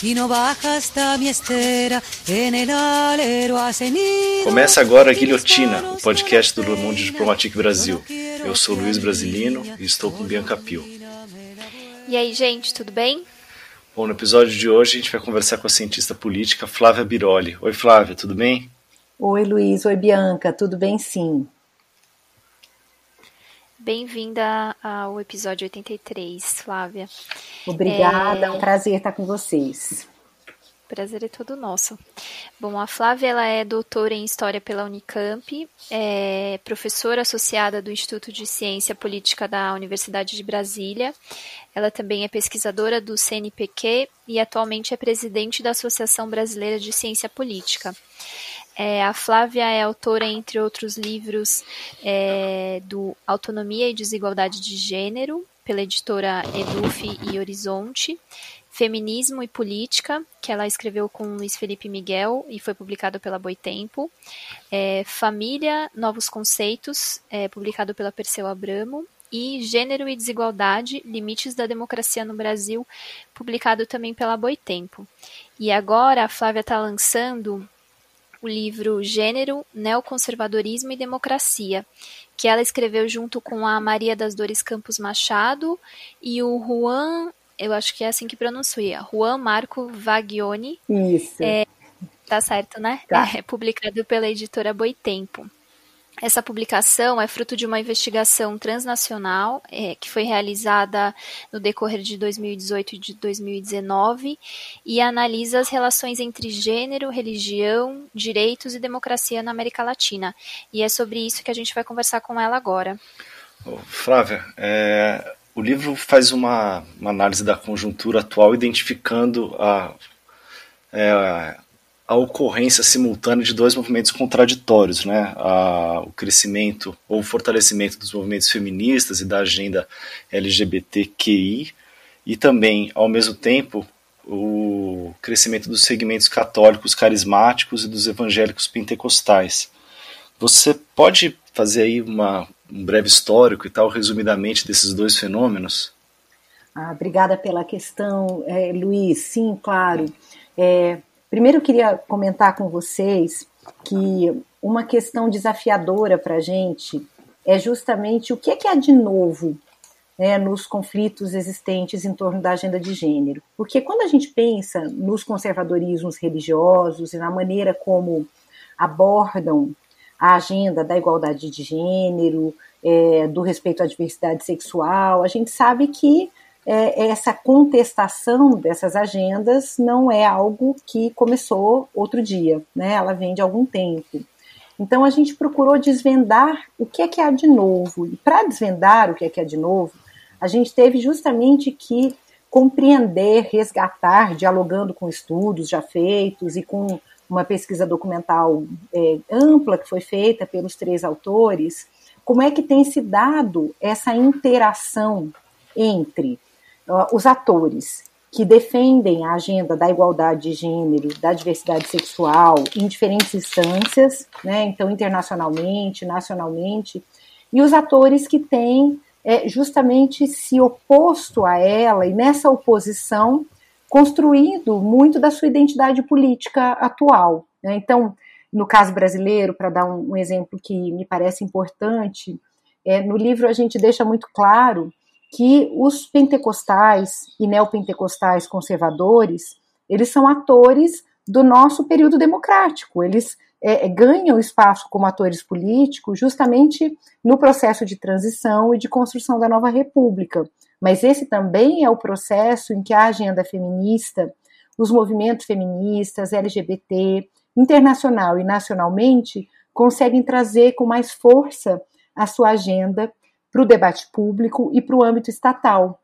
E baja hasta mi estera en el alero. Começa agora a Guilhotina, o podcast do Le Monde Diplomatique Brasil. Eu sou Luiz Brasilino e estou com Bianca Pio. E aí, gente, tudo bem? Bom, no episódio de hoje a gente vai conversar com a cientista política Flávia Biroli. Oi, Flávia, tudo bem? Oi, Luiz. Oi, Bianca. Tudo bem, sim. Bem-vinda ao episódio 83, Flávia. Obrigada, é um prazer estar com vocês. Prazer é todo nosso. Bom, a Flávia ela é doutora em História pela Unicamp, é professora associada do Instituto de Ciência Política da Universidade de Brasília. Ela também é pesquisadora do CNPq e atualmente é presidente da Associação Brasileira de Ciência Política. É, a Flávia é autora, entre outros livros, é, do Autonomia e Desigualdade de Gênero, pela editora Eduf e Horizonte, Feminismo e Política, que ela escreveu com Luiz Felipe Miguel e foi publicado pela Boitempo, é, Família, Novos Conceitos, é, publicado pela Perseu Abramo, e Gênero e Desigualdade, Limites da Democracia no Brasil, publicado também pela Boitempo. E agora a Flávia está lançando o livro Gênero, Neoconservadorismo e Democracia, que ela escreveu junto com a Maria das Dores Campos Machado e o Juan, eu acho que é assim que pronuncia, Juan Marco Vagioni. Isso. É, tá certo, né? Tá. É publicado pela editora Boitempo. Essa publicação é fruto de uma investigação transnacional é, que foi realizada no decorrer de 2018 e de 2019 e analisa as relações entre gênero, religião, direitos e democracia na América Latina. E é sobre isso que a gente vai conversar com ela agora. Flávia, é, o livro faz uma, uma, análise da conjuntura atual, identificando a, é, a ocorrência simultânea de dois movimentos contraditórios, né? A, o crescimento ou o fortalecimento dos movimentos feministas e da agenda LGBTQI, e também, ao mesmo tempo, o crescimento dos segmentos católicos carismáticos e dos evangélicos pentecostais. Você pode fazer aí uma, um breve histórico e tal, resumidamente, desses dois fenômenos? Ah, obrigada pela questão, é, Luiz. Sim, claro. É, Primeiro, eu queria comentar com vocês que uma questão desafiadora para a gente é justamente o que é que há de novo né, nos conflitos existentes em torno da agenda de gênero. Porque quando a gente pensa nos conservadorismos religiosos e na maneira como abordam a agenda da igualdade de gênero, é, do respeito à diversidade sexual, a gente sabe que é, essa contestação dessas agendas não é algo que começou outro dia, né? Ela vem de algum tempo. Então a gente procurou desvendar o que é que há de novo. E para desvendar o que é que há de novo, a gente teve justamente que compreender, resgatar, dialogando com estudos já feitos e com uma pesquisa documental é, ampla que foi feita pelos três autores, como é que tem se dado essa interação entre os atores que defendem a agenda da igualdade de gênero, da diversidade sexual em diferentes instâncias, né, então internacionalmente, nacionalmente, e os atores que têm é, justamente se oposto a ela e nessa oposição construído muito da sua identidade política atual. Né? Então, no caso brasileiro, para dar um, um, exemplo que me parece importante, é, no livro a gente deixa muito claro que os pentecostais e neopentecostais conservadores, eles são atores do nosso período democrático, eles é, é, ganham espaço como atores políticos justamente no processo de transição e de construção da nova república. Mas esse também é o processo em que a agenda feminista, os movimentos feministas, LGBT, internacional e nacionalmente, conseguem trazer com mais força a sua agenda para o debate público e para o âmbito estatal.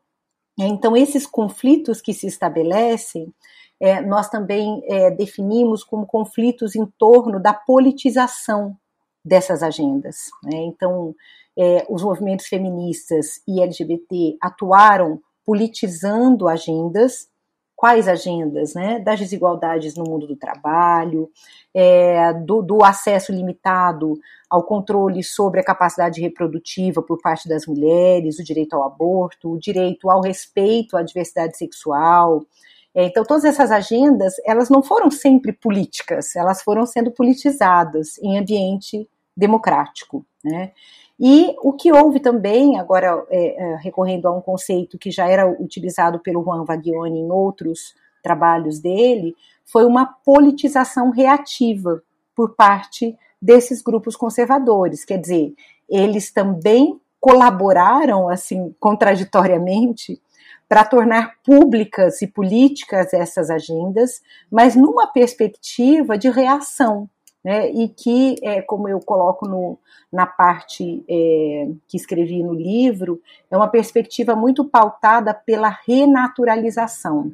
É, então, esses conflitos que se estabelecem, é, nós também é, definimos como conflitos em torno da politização dessas agendas. Né? Então, é, os movimentos feministas e LGBT atuaram politizando agendas quais agendas, né? Das desigualdades no mundo do trabalho, é, do, do, acesso limitado ao controle sobre a capacidade reprodutiva por parte das mulheres, o direito ao aborto, o direito ao respeito à diversidade sexual. É, então, todas essas agendas, elas não foram sempre políticas, elas foram sendo politizadas em ambiente democrático, né? E o que houve também, agora é, é, recorrendo a um conceito que já era utilizado pelo Juan Vagioni em outros trabalhos dele, foi uma politização reativa por parte desses grupos conservadores. Quer dizer, eles também colaboraram, assim, contraditoriamente, para tornar públicas e políticas essas agendas, mas numa perspectiva de reação né, e que, é, como eu coloco no, na parte é, que escrevi no livro, é uma perspectiva muito pautada pela renaturalização,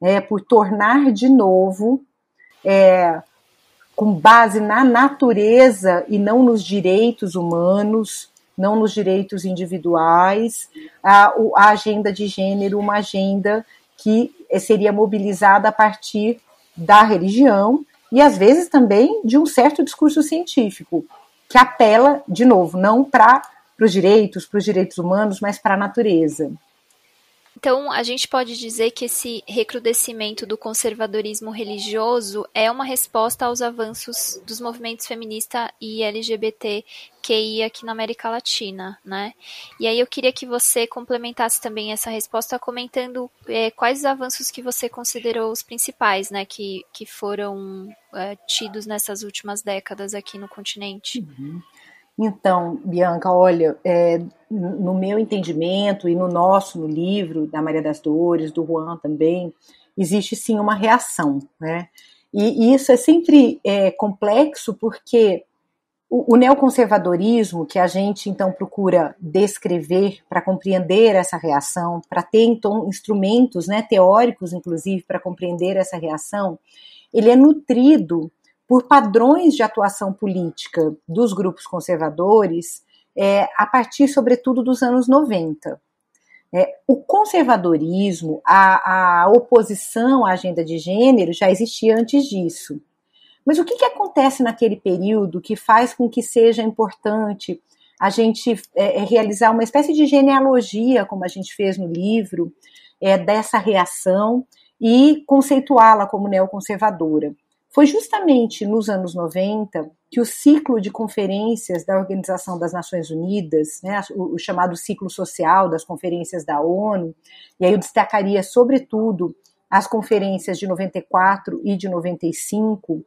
né, por tornar de novo, é, com base na natureza e não nos direitos humanos, não nos direitos individuais, a, a agenda de gênero, uma agenda que seria mobilizada a partir da religião e às vezes também de um certo discurso científico, que apela, de novo, não para os direitos, para os direitos humanos, mas para a natureza. Então, a gente pode dizer que esse recrudescimento do conservadorismo religioso é uma resposta aos avanços dos movimentos feminista e LGBTQI aqui na América Latina, né? E aí eu queria que você complementasse também essa resposta comentando é, quais os avanços que você considerou os principais, né, que, que foram é, tidos nessas últimas décadas aqui no continente. Uhum. Então, Bianca, olha, é, no meu entendimento e no nosso, no livro da Maria das Dores, do Juan também, existe sim uma reação, né? E, e isso é sempre é, complexo porque o, o, neoconservadorismo, que a gente então procura descrever para compreender essa reação, para ter então instrumentos né, teóricos, inclusive, para compreender essa reação, ele é nutrido por padrões de atuação política dos grupos conservadores é, a partir, sobretudo, dos anos 90. É, o conservadorismo, a, a, oposição à agenda de gênero já existia antes disso. Mas o que, que acontece naquele período que faz com que seja importante a gente é, é realizar uma espécie de genealogia, como a gente fez no livro, é, dessa reação e conceituá-la como neoconservadora? Foi justamente nos anos 90 que o ciclo de conferências da Organização das Nações Unidas, né, o, o, chamado ciclo social das conferências da ONU, e aí eu destacaria sobretudo as conferências de 94 e de 95,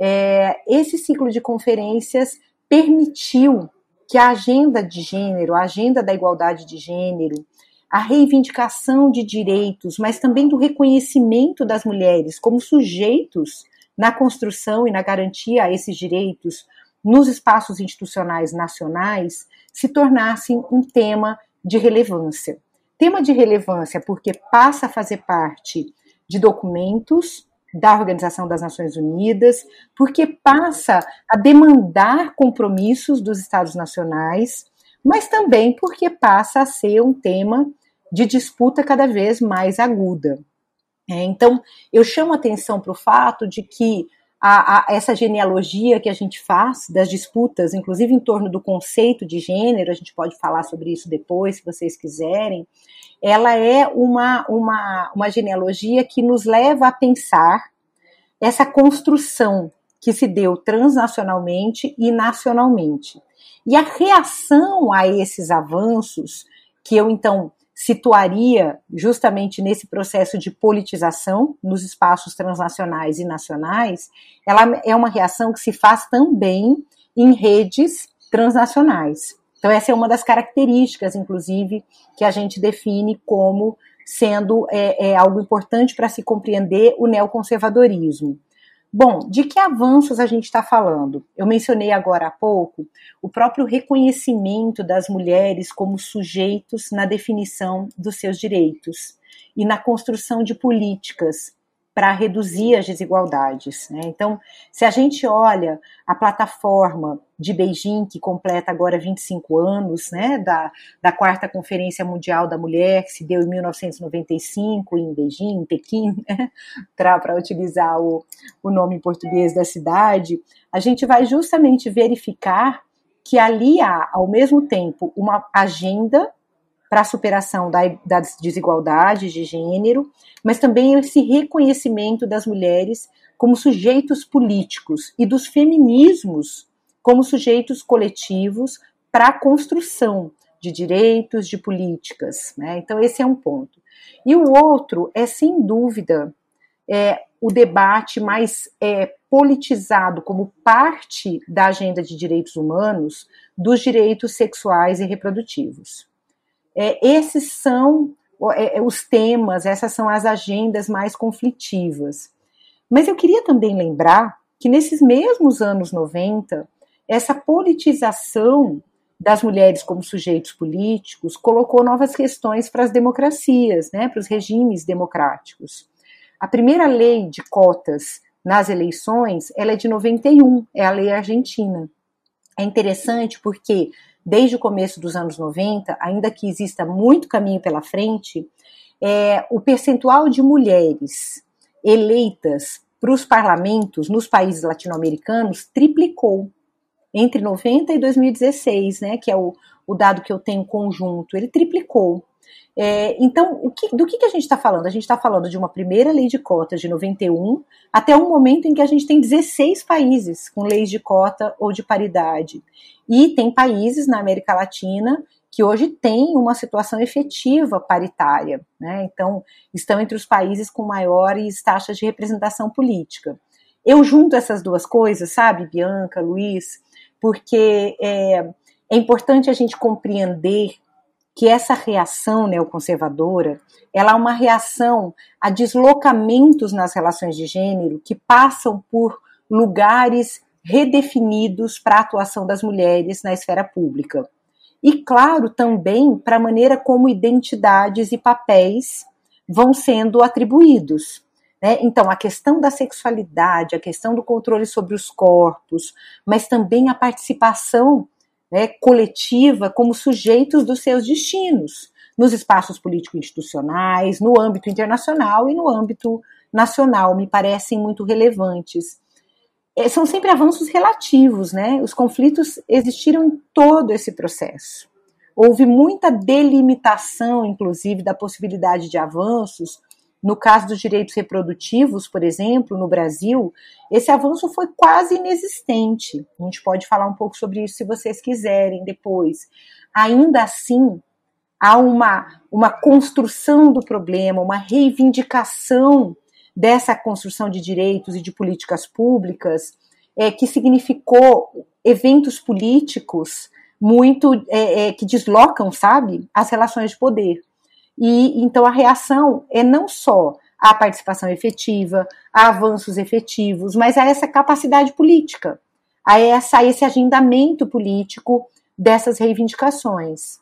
é, esse ciclo de conferências permitiu que a agenda de gênero, a agenda da igualdade de gênero, a reivindicação de direitos, mas também do reconhecimento das mulheres como sujeitos na construção e na garantia a esses direitos nos espaços institucionais nacionais se tornassem um tema de relevância. Tema de relevância porque passa a fazer parte de documentos da Organização das Nações Unidas, porque passa a demandar compromissos dos Estados nacionais, mas também porque passa a ser um tema de disputa cada vez mais aguda. É, então, eu chamo atenção para o fato de que a, a, essa genealogia que a gente faz das disputas, inclusive em torno do conceito de gênero, a gente pode falar sobre isso depois, se vocês quiserem, ela é uma, uma, uma genealogia que nos leva a pensar essa construção que se deu transnacionalmente e nacionalmente. E a reação a esses avanços, que eu então situaria justamente nesse processo de politização nos espaços transnacionais e nacionais, ela é uma reação que se faz também em redes transnacionais. Então, essa é uma das características, inclusive, que a gente define como sendo é, é algo importante para se compreender o neoconservadorismo. Bom, de que avanços a gente está falando? Eu mencionei agora há pouco o próprio reconhecimento das mulheres como sujeitos na definição dos seus direitos e na construção de políticas para reduzir as desigualdades. Né? Então, se a gente olha a plataforma de Beijing, que completa agora 25 anos, né, da, da quarta Conferência Mundial da Mulher, que se deu em 1995 em Beijing, em Pequim, né, para utilizar o, o nome em português da cidade, a gente vai justamente verificar que ali há, ao mesmo tempo, uma agenda para a superação da, das desigualdades de gênero, mas também esse reconhecimento das mulheres como sujeitos políticos e dos feminismos como sujeitos coletivos para a construção de direitos, de políticas. Né? Então, esse é um ponto. E o outro é, sem dúvida, é, o debate mais é, politizado como parte da agenda de direitos humanos dos direitos sexuais e reprodutivos. É, esses são é, é, os temas, essas são as agendas mais conflitivas. Mas eu queria também lembrar que nesses mesmos anos 90, essa politização das mulheres como sujeitos políticos colocou novas questões para as democracias, né, para os regimes democráticos. A primeira lei de cotas nas eleições, ela é de 91, é a lei argentina. É interessante porque desde o começo dos anos 90, ainda que exista muito caminho pela frente, é, o percentual de mulheres eleitas para os parlamentos nos países latino-americanos triplicou entre 90 e 2016, né, que é o, o dado que eu tenho conjunto, ele triplicou. É, então, que, do que, que a gente está falando? A gente está falando de uma primeira lei de cotas de 91 até um momento em que a gente tem 16 países com leis de cota ou de paridade. E tem países na América Latina que hoje têm uma situação efetiva paritária. Né? Então, estão entre os países com maiores taxas de representação política. Eu junto essas duas coisas, sabe, Bianca, Luiz, porque é, é importante a gente compreender que essa reação neoconservadora ela é uma reação a deslocamentos nas relações de gênero que passam por lugares redefinidos para a atuação das mulheres na esfera pública. E, claro, também para a maneira como identidades e papéis vão sendo atribuídos. Né? Então, a questão da sexualidade, a questão do controle sobre os corpos, mas também a participação né, coletiva como sujeitos dos seus destinos, nos espaços político-institucionais, no âmbito internacional e no âmbito nacional, me parecem muito relevantes. É, são sempre avanços relativos, né? Os conflitos existiram em todo esse processo. Houve muita delimitação, inclusive, da possibilidade de avanços no caso dos direitos reprodutivos, por exemplo, no Brasil, esse avanço foi quase inexistente. A gente pode falar um pouco sobre isso se vocês quiserem depois. Ainda assim, há uma, uma construção do problema, uma reivindicação dessa construção de direitos e de políticas públicas, é, que significou eventos políticos muito é, é, que deslocam, sabe, as relações de poder. E então a reação é não só a participação efetiva, a avanços efetivos, mas a essa capacidade política, a, essa, a esse agendamento político dessas reivindicações.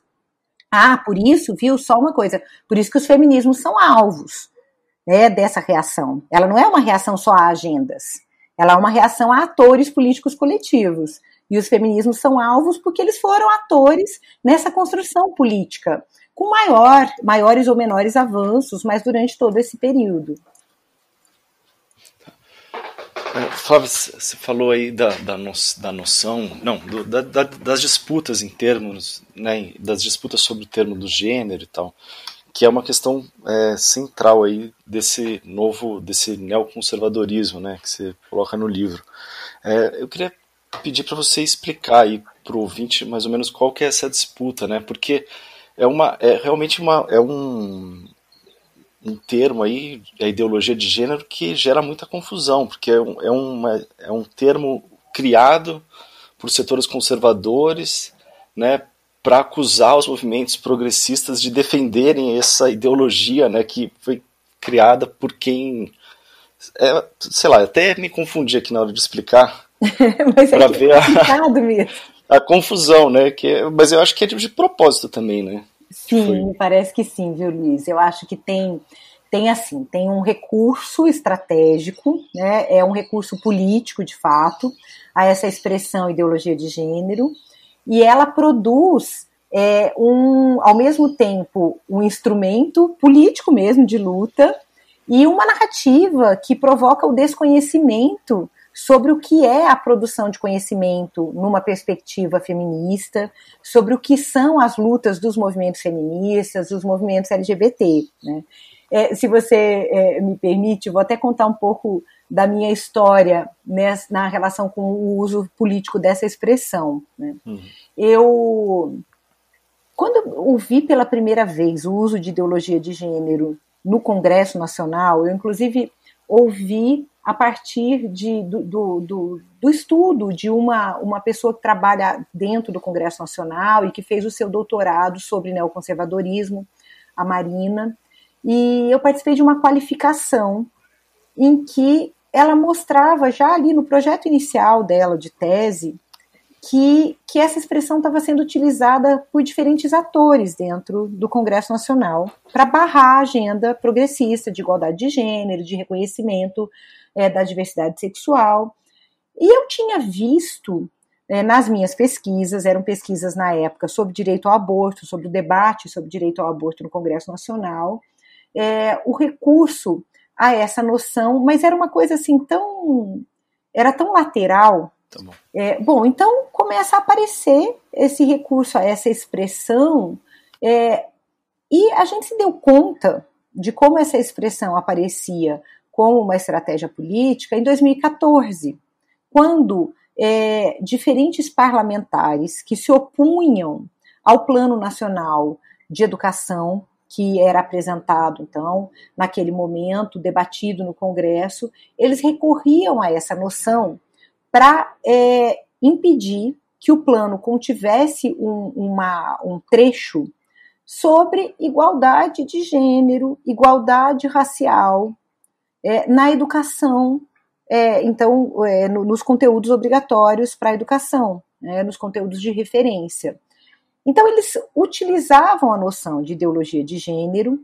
Ah, por isso, viu, só uma coisa, por isso que os feminismos são alvos né, dessa reação. Ela não é uma reação só a agendas, ela é uma reação a atores políticos coletivos. E os feminismos são alvos porque eles foram atores nessa construção política com maior, maiores ou menores avanços, mas durante todo esse período. É, Flávia, você falou aí da, da, no, da noção, não, do, da, da, das disputas em termos, né, das disputas sobre o termo do gênero e tal, que é uma questão é, central aí desse novo, desse neoconservadorismo, né, que você coloca no livro. É, eu queria pedir para você explicar aí para o ouvinte mais ou menos qual que é essa disputa, né, porque é uma é realmente uma é um um termo aí a ideologia de gênero que gera muita confusão porque é, um, é, uma, é um termo criado por setores conservadores né para acusar os movimentos progressistas de defenderem essa ideologia né que foi criada por quem é, sei lá até me confundi aqui na hora de explicar para é ver a, mesmo a confusão, né? Que, é, mas eu acho que é de propósito também, né? Sim, me parece que sim, viu, Luiz? Eu acho que tem, tem assim, tem um recurso estratégico, né, é um recurso político de fato, a essa expressão ideologia de gênero, e ela produz é, um, ao mesmo tempo, um instrumento político mesmo de luta e uma narrativa que provoca o desconhecimento sobre o que é a produção de conhecimento numa perspectiva feminista, sobre o que são as lutas dos movimentos feministas, dos movimentos LGBT. Né? É, se você é, me permite, vou até contar um pouco da minha história nessa, na relação com o uso político dessa expressão. Né? Uhum. Eu, quando ouvi pela primeira vez o uso de ideologia de gênero no Congresso Nacional, eu inclusive ouvi a partir de, do, do, do, do, estudo de uma, uma pessoa que trabalha dentro do Congresso Nacional e que fez o seu doutorado sobre neoconservadorismo, a Marina, e eu participei de uma qualificação em que ela mostrava já ali no projeto inicial dela de tese que, que essa expressão estava sendo utilizada por diferentes atores dentro do Congresso Nacional para barrar a agenda progressista de igualdade de gênero, de reconhecimento é, da diversidade sexual. E eu tinha visto é, nas minhas pesquisas, eram pesquisas na época sobre direito ao aborto, sobre o debate sobre direito ao aborto no Congresso Nacional, é, o recurso a essa noção, mas era uma coisa assim tão. era tão lateral. Tá bom. É, bom, então começa a aparecer esse recurso a essa expressão, é, e a gente se deu conta de como essa expressão aparecia como uma estratégia política em 2014, quando é, diferentes parlamentares que se opunham ao Plano Nacional de Educação, que era apresentado, então, naquele momento, debatido no Congresso, eles recorriam a essa noção para é, impedir que o plano contivesse um, uma, um trecho sobre igualdade de gênero, igualdade racial, é, na educação, é, então, é, no, nos conteúdos obrigatórios para a educação, né, nos conteúdos de referência. Então, eles utilizavam a noção de ideologia de gênero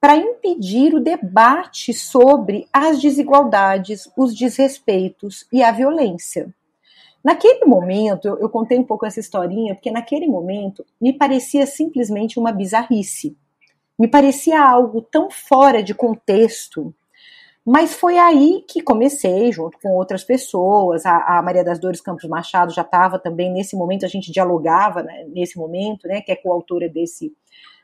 para impedir o debate sobre as desigualdades, os desrespeitos e a violência. Naquele momento, eu, contei um pouco essa historinha, porque naquele momento me parecia simplesmente uma bizarrice. Me parecia algo tão fora de contexto mas foi aí que comecei, junto com outras pessoas. A, a Maria das Dores Campos Machado já estava também nesse momento, a gente dialogava né, nesse momento, né, que é coautora desse,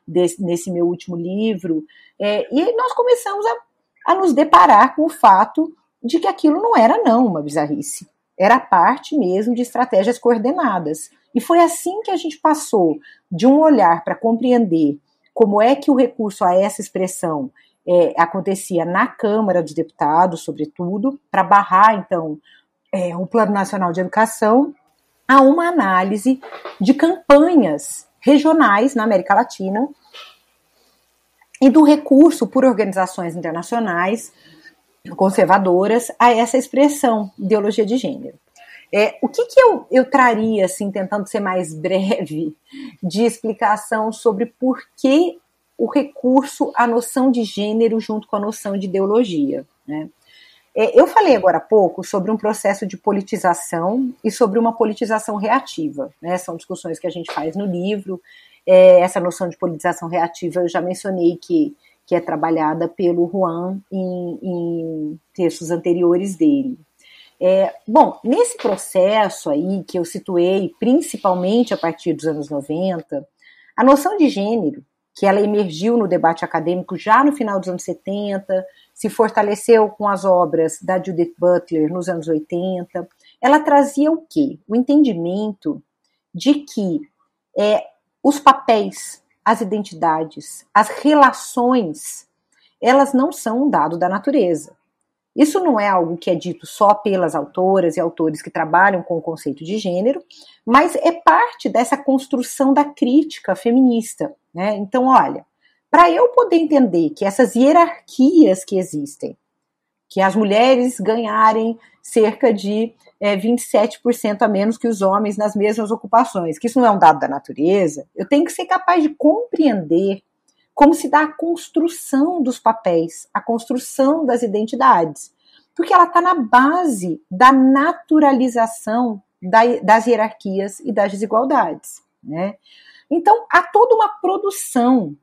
desse, nesse meu último livro. É, e nós começamos a, a nos deparar com o fato de que aquilo não era, não, uma bizarrice. Era parte mesmo de estratégias coordenadas. E foi assim que a gente passou de um olhar para compreender como é que o recurso a essa expressão é, acontecia na Câmara dos Deputados, sobretudo, para barrar, então, é, o Plano Nacional de Educação, a uma análise de campanhas regionais na América Latina e do recurso por organizações internacionais conservadoras a essa expressão, ideologia de gênero. É, o que, que eu, eu traria, assim, tentando ser mais breve, de explicação sobre por que o recurso à noção de gênero junto com a noção de ideologia. Né? É, eu falei agora há pouco sobre um processo de politização e sobre uma politização reativa. Né? São discussões que a gente faz no livro. É, essa noção de politização reativa eu já mencionei que, que é trabalhada pelo Juan em, em textos anteriores dele. É, bom, nesse processo aí que eu situei, principalmente a partir dos anos 90, a noção de gênero que ela emergiu no debate acadêmico já no final dos anos 70, se fortaleceu com as obras da Judith Butler nos anos 80. Ela trazia o quê? O entendimento de que é, os papéis, as identidades, as relações, elas não são um dado da natureza. Isso não é algo que é dito só pelas autoras e autores que trabalham com o conceito de gênero, mas é parte dessa construção da crítica feminista. Né? Então, olha, para eu poder entender que essas hierarquias que existem, que as mulheres ganharem cerca de é, 27% a menos que os homens nas mesmas ocupações, que isso não é um dado da natureza, eu tenho que ser capaz de compreender como se dá a construção dos papéis, a construção das identidades. Porque ela está na base da naturalização das hierarquias e das desigualdades. Né? Então, há toda uma produção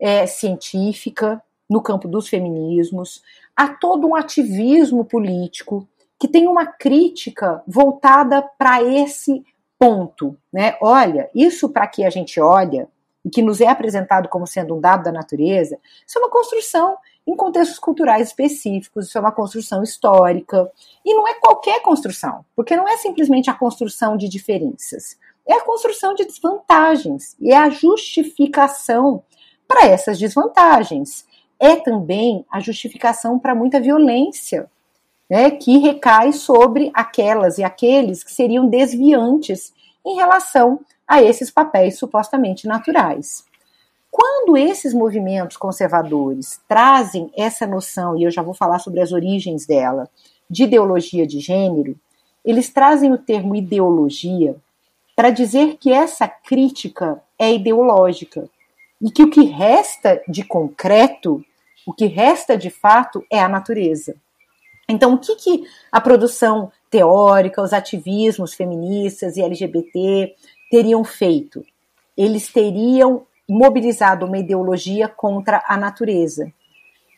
é, científica no campo dos feminismos, há todo um ativismo político que tem uma crítica voltada para esse ponto. Né? Olha, isso para que a gente olha e que nos é apresentado como sendo um dado da natureza, isso é uma construção em contextos culturais específicos, isso é uma construção histórica. E não é qualquer construção, porque não é simplesmente a construção de diferenças, é a construção de desvantagens e é a justificação para essas desvantagens. É também a justificação para muita violência, né, que recai sobre aquelas e aqueles que seriam desviantes em relação a esses papéis supostamente naturais. Quando esses movimentos conservadores trazem essa noção, e eu já vou falar sobre as origens dela, de ideologia de gênero, eles trazem o termo ideologia para dizer que essa crítica é ideológica e que o que resta de concreto, o que resta de fato é a natureza. Então, o que, que a produção teórica, os ativismos feministas e LGBT teriam feito? Eles teriam mobilizado uma ideologia contra a natureza.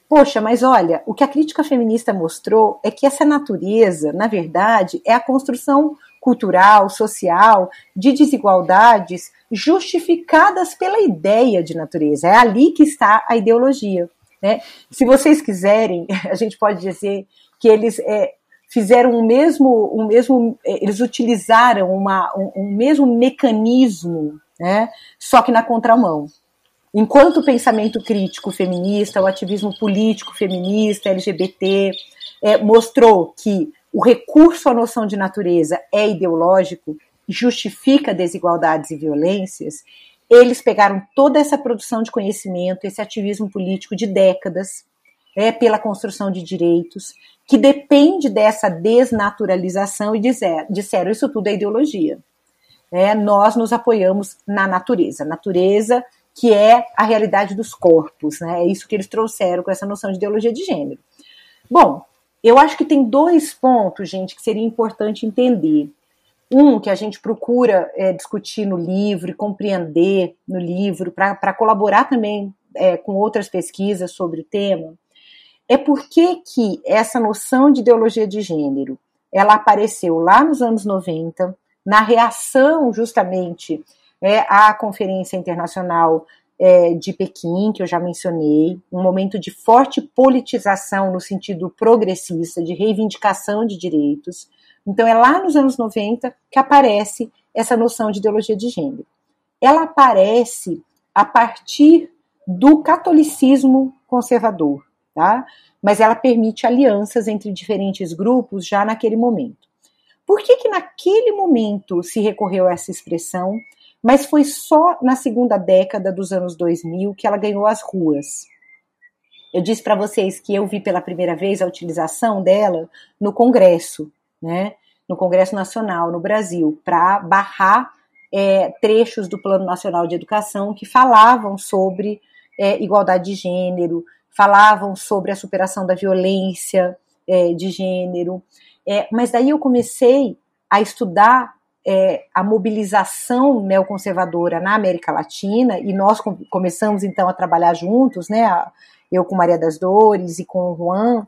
Poxa, mas olha, o que a crítica feminista mostrou é que essa natureza, na verdade, é a construção cultural, social, de desigualdades justificadas pela ideia de natureza. É ali que está a ideologia. Né? Se vocês quiserem, a gente pode dizer que eles é, fizeram o mesmo, o mesmo, é, eles utilizaram uma, um, um mesmo mecanismo, né, só que na contramão. Enquanto o pensamento crítico feminista, o ativismo político feminista, LGBT, é, mostrou que o recurso à noção de natureza é ideológico, justifica desigualdades e violências, eles pegaram toda essa produção de conhecimento, esse ativismo político de décadas, é, pela construção de direitos, que depende dessa desnaturalização e dizer, disseram isso tudo é ideologia. É, nós nos apoiamos na natureza, natureza que é a realidade dos corpos, né? É isso que eles trouxeram com essa noção de ideologia de gênero. Bom, eu acho que tem dois pontos, gente, que seria importante entender. Um, que a gente procura é, discutir no livro compreender no livro, para colaborar também é, com outras pesquisas sobre o tema, é por que, que essa noção de ideologia de gênero ela apareceu lá nos anos 90, na reação justamente é, à Conferência Internacional é, de Pequim, que eu já mencionei, um momento de forte politização no sentido progressista, de reivindicação de direitos. Então, é lá nos anos 90 que aparece essa noção de ideologia de gênero. Ela aparece a partir do catolicismo conservador tá? Mas ela permite alianças entre diferentes grupos já naquele momento. Por que que naquele momento se recorreu a essa expressão, mas foi só na segunda década dos anos 2000 que ela ganhou as ruas? Eu disse para vocês que eu vi pela primeira vez a utilização dela no Congresso, né? No Congresso Nacional no Brasil, para barrar é, trechos do Plano Nacional de Educação que falavam sobre é, igualdade de gênero, falavam sobre a superação da violência é, de gênero. É, mas daí eu comecei a estudar é, a mobilização neoconservadora na América Latina e nós com, começamos então a trabalhar juntos, né? Eu com Maria das Dores e com o Juan.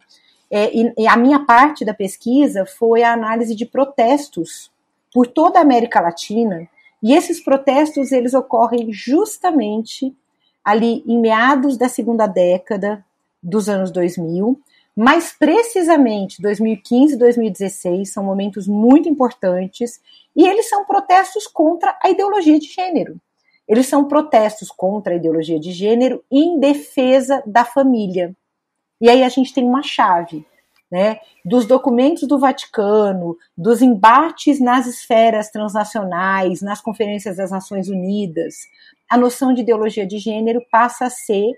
É, e, e a minha parte da pesquisa foi a análise de protestos por toda a América Latina. E esses protestos eles ocorrem justamente ali em meados da segunda década dos anos 2000, mais precisamente 2015 e 2016 são momentos muito importantes e eles são protestos contra a ideologia de gênero. Eles são protestos contra a ideologia de gênero em defesa da família. E aí a gente tem uma chave, né, dos documentos do Vaticano, dos embates nas esferas transnacionais, nas conferências das Nações Unidas, a noção de ideologia de gênero passa a ser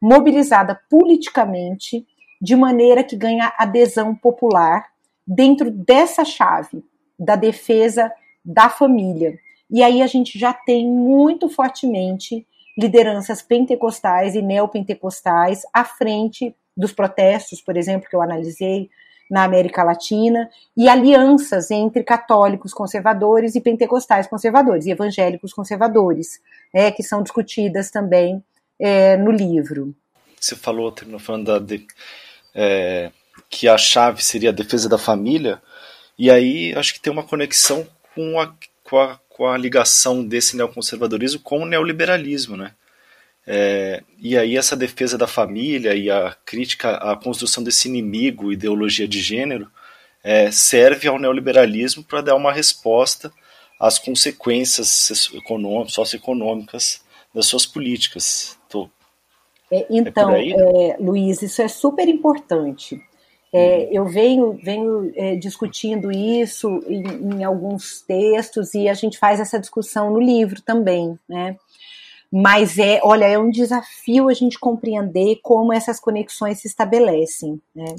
mobilizada politicamente de maneira que ganha adesão popular dentro dessa chave da defesa da família. E aí a gente já tem muito fortemente lideranças pentecostais e neopentecostais à frente dos protestos, por exemplo, que eu analisei na América Latina, e alianças entre católicos conservadores e pentecostais conservadores, e evangélicos conservadores, né, que são discutidas também é, no livro. Você falou, terminou falando da, de, é, que a chave seria a defesa da família, e aí acho que tem uma conexão com a, com a, com a ligação desse neoconservadorismo com o neoliberalismo, né? É, e aí essa defesa da família e a crítica à construção desse inimigo, ideologia de gênero, é, serve ao neoliberalismo para dar uma resposta às consequências econômicas, socioeconômicas das suas políticas. Tô, é, então, é, Luiz, isso é super importante. É, uhum. eu venho, venho é, discutindo isso em, em, alguns textos e a gente faz essa discussão no livro também, né? Mas é, olha, é um desafio a gente compreender como essas conexões se estabelecem. Né?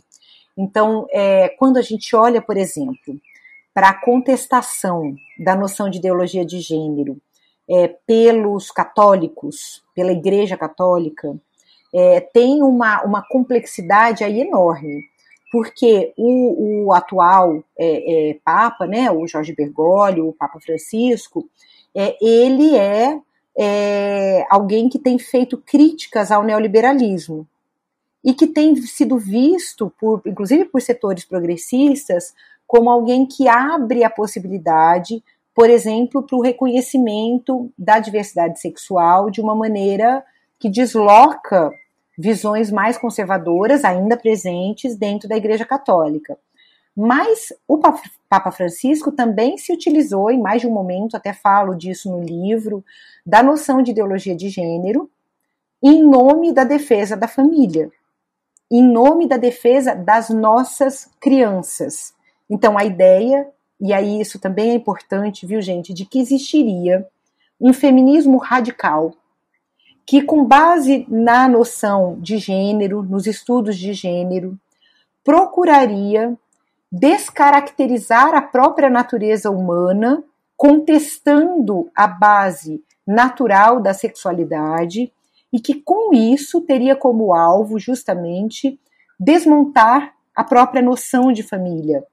Então, é, quando a gente olha, por exemplo, para a contestação da noção de ideologia de gênero é, pelos católicos, pela Igreja Católica, é, tem uma, uma complexidade aí enorme, porque o, o atual é, é Papa, né, o Jorge Bergoglio, o Papa Francisco, é, ele é é, alguém que tem feito críticas ao neoliberalismo e que tem sido visto, por, inclusive por setores progressistas, como alguém que abre a possibilidade, por exemplo, para o reconhecimento da diversidade sexual de uma maneira que desloca visões mais conservadoras ainda presentes dentro da Igreja Católica. Mas o Papa Francisco também se utilizou, em mais de um momento, até falo disso no livro, da noção de ideologia de gênero, em nome da defesa da família, em nome da defesa das nossas crianças. Então, a ideia, e aí isso também é importante, viu, gente, de que existiria um feminismo radical que, com base na noção de gênero, nos estudos de gênero, procuraria descaracterizar a própria natureza humana, contestando a base natural da sexualidade e que com isso teria como alvo justamente desmontar a própria noção de família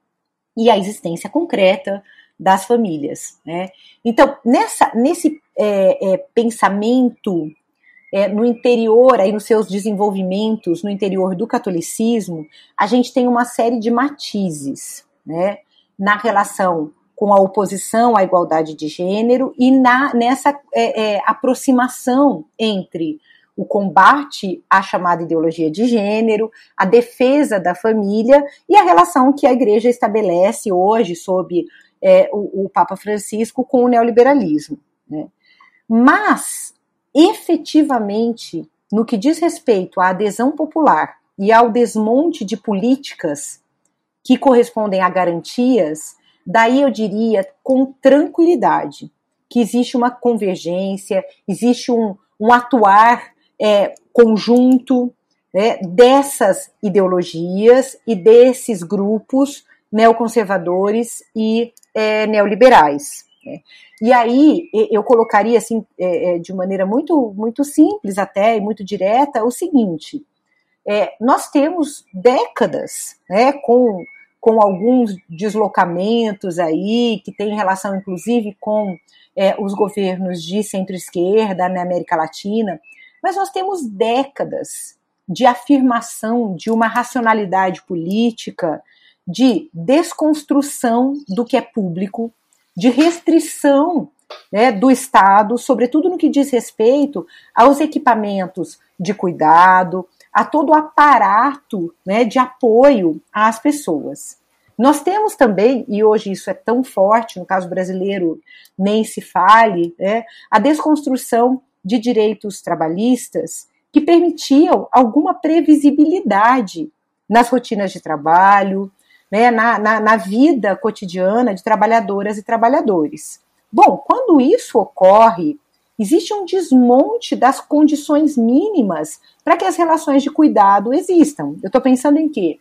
e a existência concreta das famílias. Né? Então, nessa, nesse é, é, pensamento é, no interior, aí nos seus desenvolvimentos, no interior do catolicismo, a gente tem uma série de matizes, né, na relação com a oposição à igualdade de gênero e na, nessa é, é, aproximação entre o combate à chamada ideologia de gênero, a defesa da família e a relação que a igreja estabelece hoje sob é, o, o, Papa Francisco com o neoliberalismo. Né? Mas efetivamente, no que diz respeito à adesão popular e ao desmonte de políticas que correspondem a garantias, daí eu diria com tranquilidade que existe uma convergência, existe um, um atuar é, conjunto né, dessas ideologias e desses grupos neoconservadores e é, neoliberais. Né. E aí eu colocaria assim é, é, de maneira muito muito simples até e muito direta o seguinte: é, nós temos décadas, né, com com alguns deslocamentos aí que tem relação inclusive com é, os governos de centro-esquerda na América Latina, mas nós temos décadas de afirmação de uma racionalidade política, de desconstrução do que é público, de restrição né, do Estado, sobretudo no que diz respeito aos equipamentos de cuidado, a todo o aparato né, de apoio às pessoas. Nós temos também, e hoje isso é tão forte, no caso brasileiro nem se fale, né, a desconstrução de direitos trabalhistas que permitiam alguma previsibilidade nas rotinas de trabalho, né, na, na, na vida cotidiana de trabalhadoras e trabalhadores. Bom, quando isso ocorre, existe um desmonte das condições mínimas para que as relações de cuidado existam. Eu estou pensando em quê?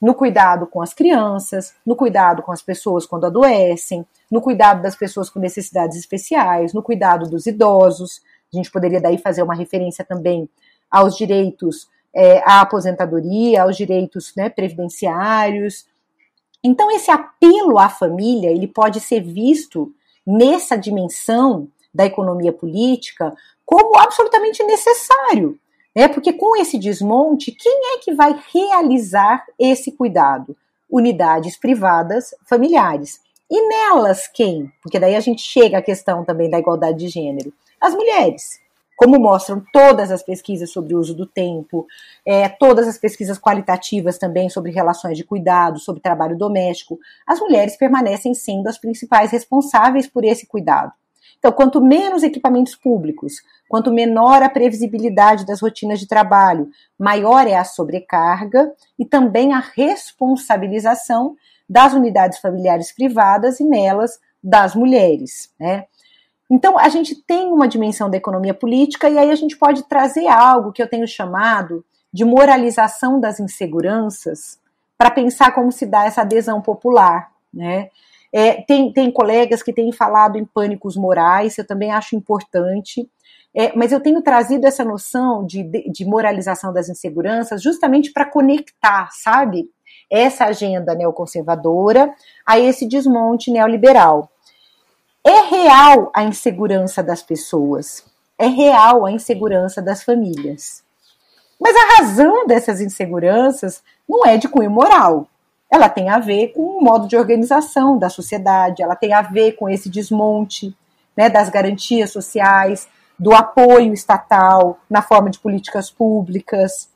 No cuidado com as crianças, no cuidado com as pessoas quando adoecem, no cuidado das pessoas com necessidades especiais, no cuidado dos idosos. A gente poderia daí fazer uma referência também aos direitos é, à aposentadoria, aos direitos né, previdenciários. Então, esse apelo à família ele pode ser visto nessa dimensão da economia política como absolutamente necessário, né? Porque com esse desmonte, quem é que vai realizar esse cuidado? Unidades privadas familiares. E nelas quem? Porque daí a gente chega à questão também da igualdade de gênero. As mulheres como mostram todas as pesquisas sobre o uso do tempo, é, todas as pesquisas qualitativas também sobre relações de cuidado, sobre trabalho doméstico, as mulheres permanecem sendo as principais responsáveis por esse cuidado. Então, quanto menos equipamentos públicos, quanto menor a previsibilidade das rotinas de trabalho, maior é a sobrecarga e também a responsabilização das unidades familiares privadas e nelas das mulheres. Né? Então, a gente tem uma dimensão da economia política e aí a gente pode trazer algo que eu tenho chamado de moralização das inseguranças para pensar como se dá essa adesão popular, né? É, tem, tem colegas que têm falado em pânicos morais, eu também acho importante, é, mas eu tenho trazido essa noção de, de, moralização das inseguranças justamente para conectar, sabe, essa agenda neoconservadora a esse desmonte neoliberal. É real a insegurança das pessoas, é real a insegurança das famílias. Mas a razão dessas inseguranças não é de cunho moral. Ela tem a ver com o modo de organização da sociedade, ela tem a ver com esse desmonte né, das garantias sociais, do apoio estatal na forma de políticas públicas.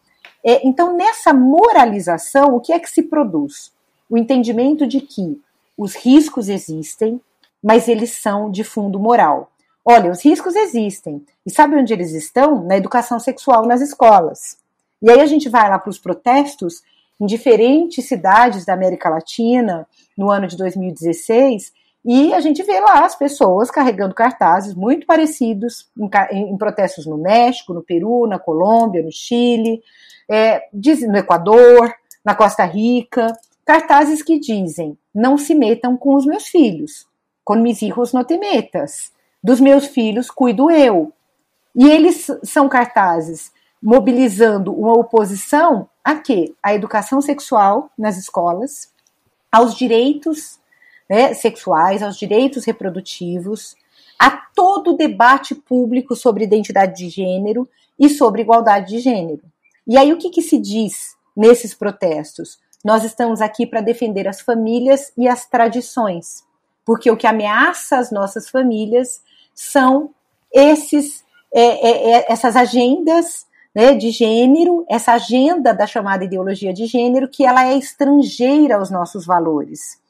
É, então, nessa moralização, o que é que se produz? O entendimento de que os riscos existem, mas eles são de fundo moral. Olha, os riscos existem. E sabe onde eles estão? Na educação sexual nas escolas. E aí a gente vai lá para os protestos em diferentes cidades da América Latina no ano de 2016 e a gente vê lá as pessoas carregando cartazes muito parecidos em, em protestos no México, no Peru, na Colômbia, no Chile, é, no Equador, na Costa Rica, cartazes que dizem: não se metam com os meus filhos com mis hijos no te metas. Dos meus filhos cuido eu. E eles são cartazes mobilizando uma oposição a quê? A educação sexual nas escolas, aos direitos né, sexuais, aos direitos reprodutivos, a todo o debate público sobre identidade de gênero e sobre igualdade de gênero. E aí o que, que se diz nesses protestos? Nós estamos aqui para defender as famílias e as tradições porque o que ameaça as nossas famílias são esses, é, é, é, essas agendas né, de gênero, essa agenda da chamada ideologia de gênero, que ela é estrangeira aos nossos valores.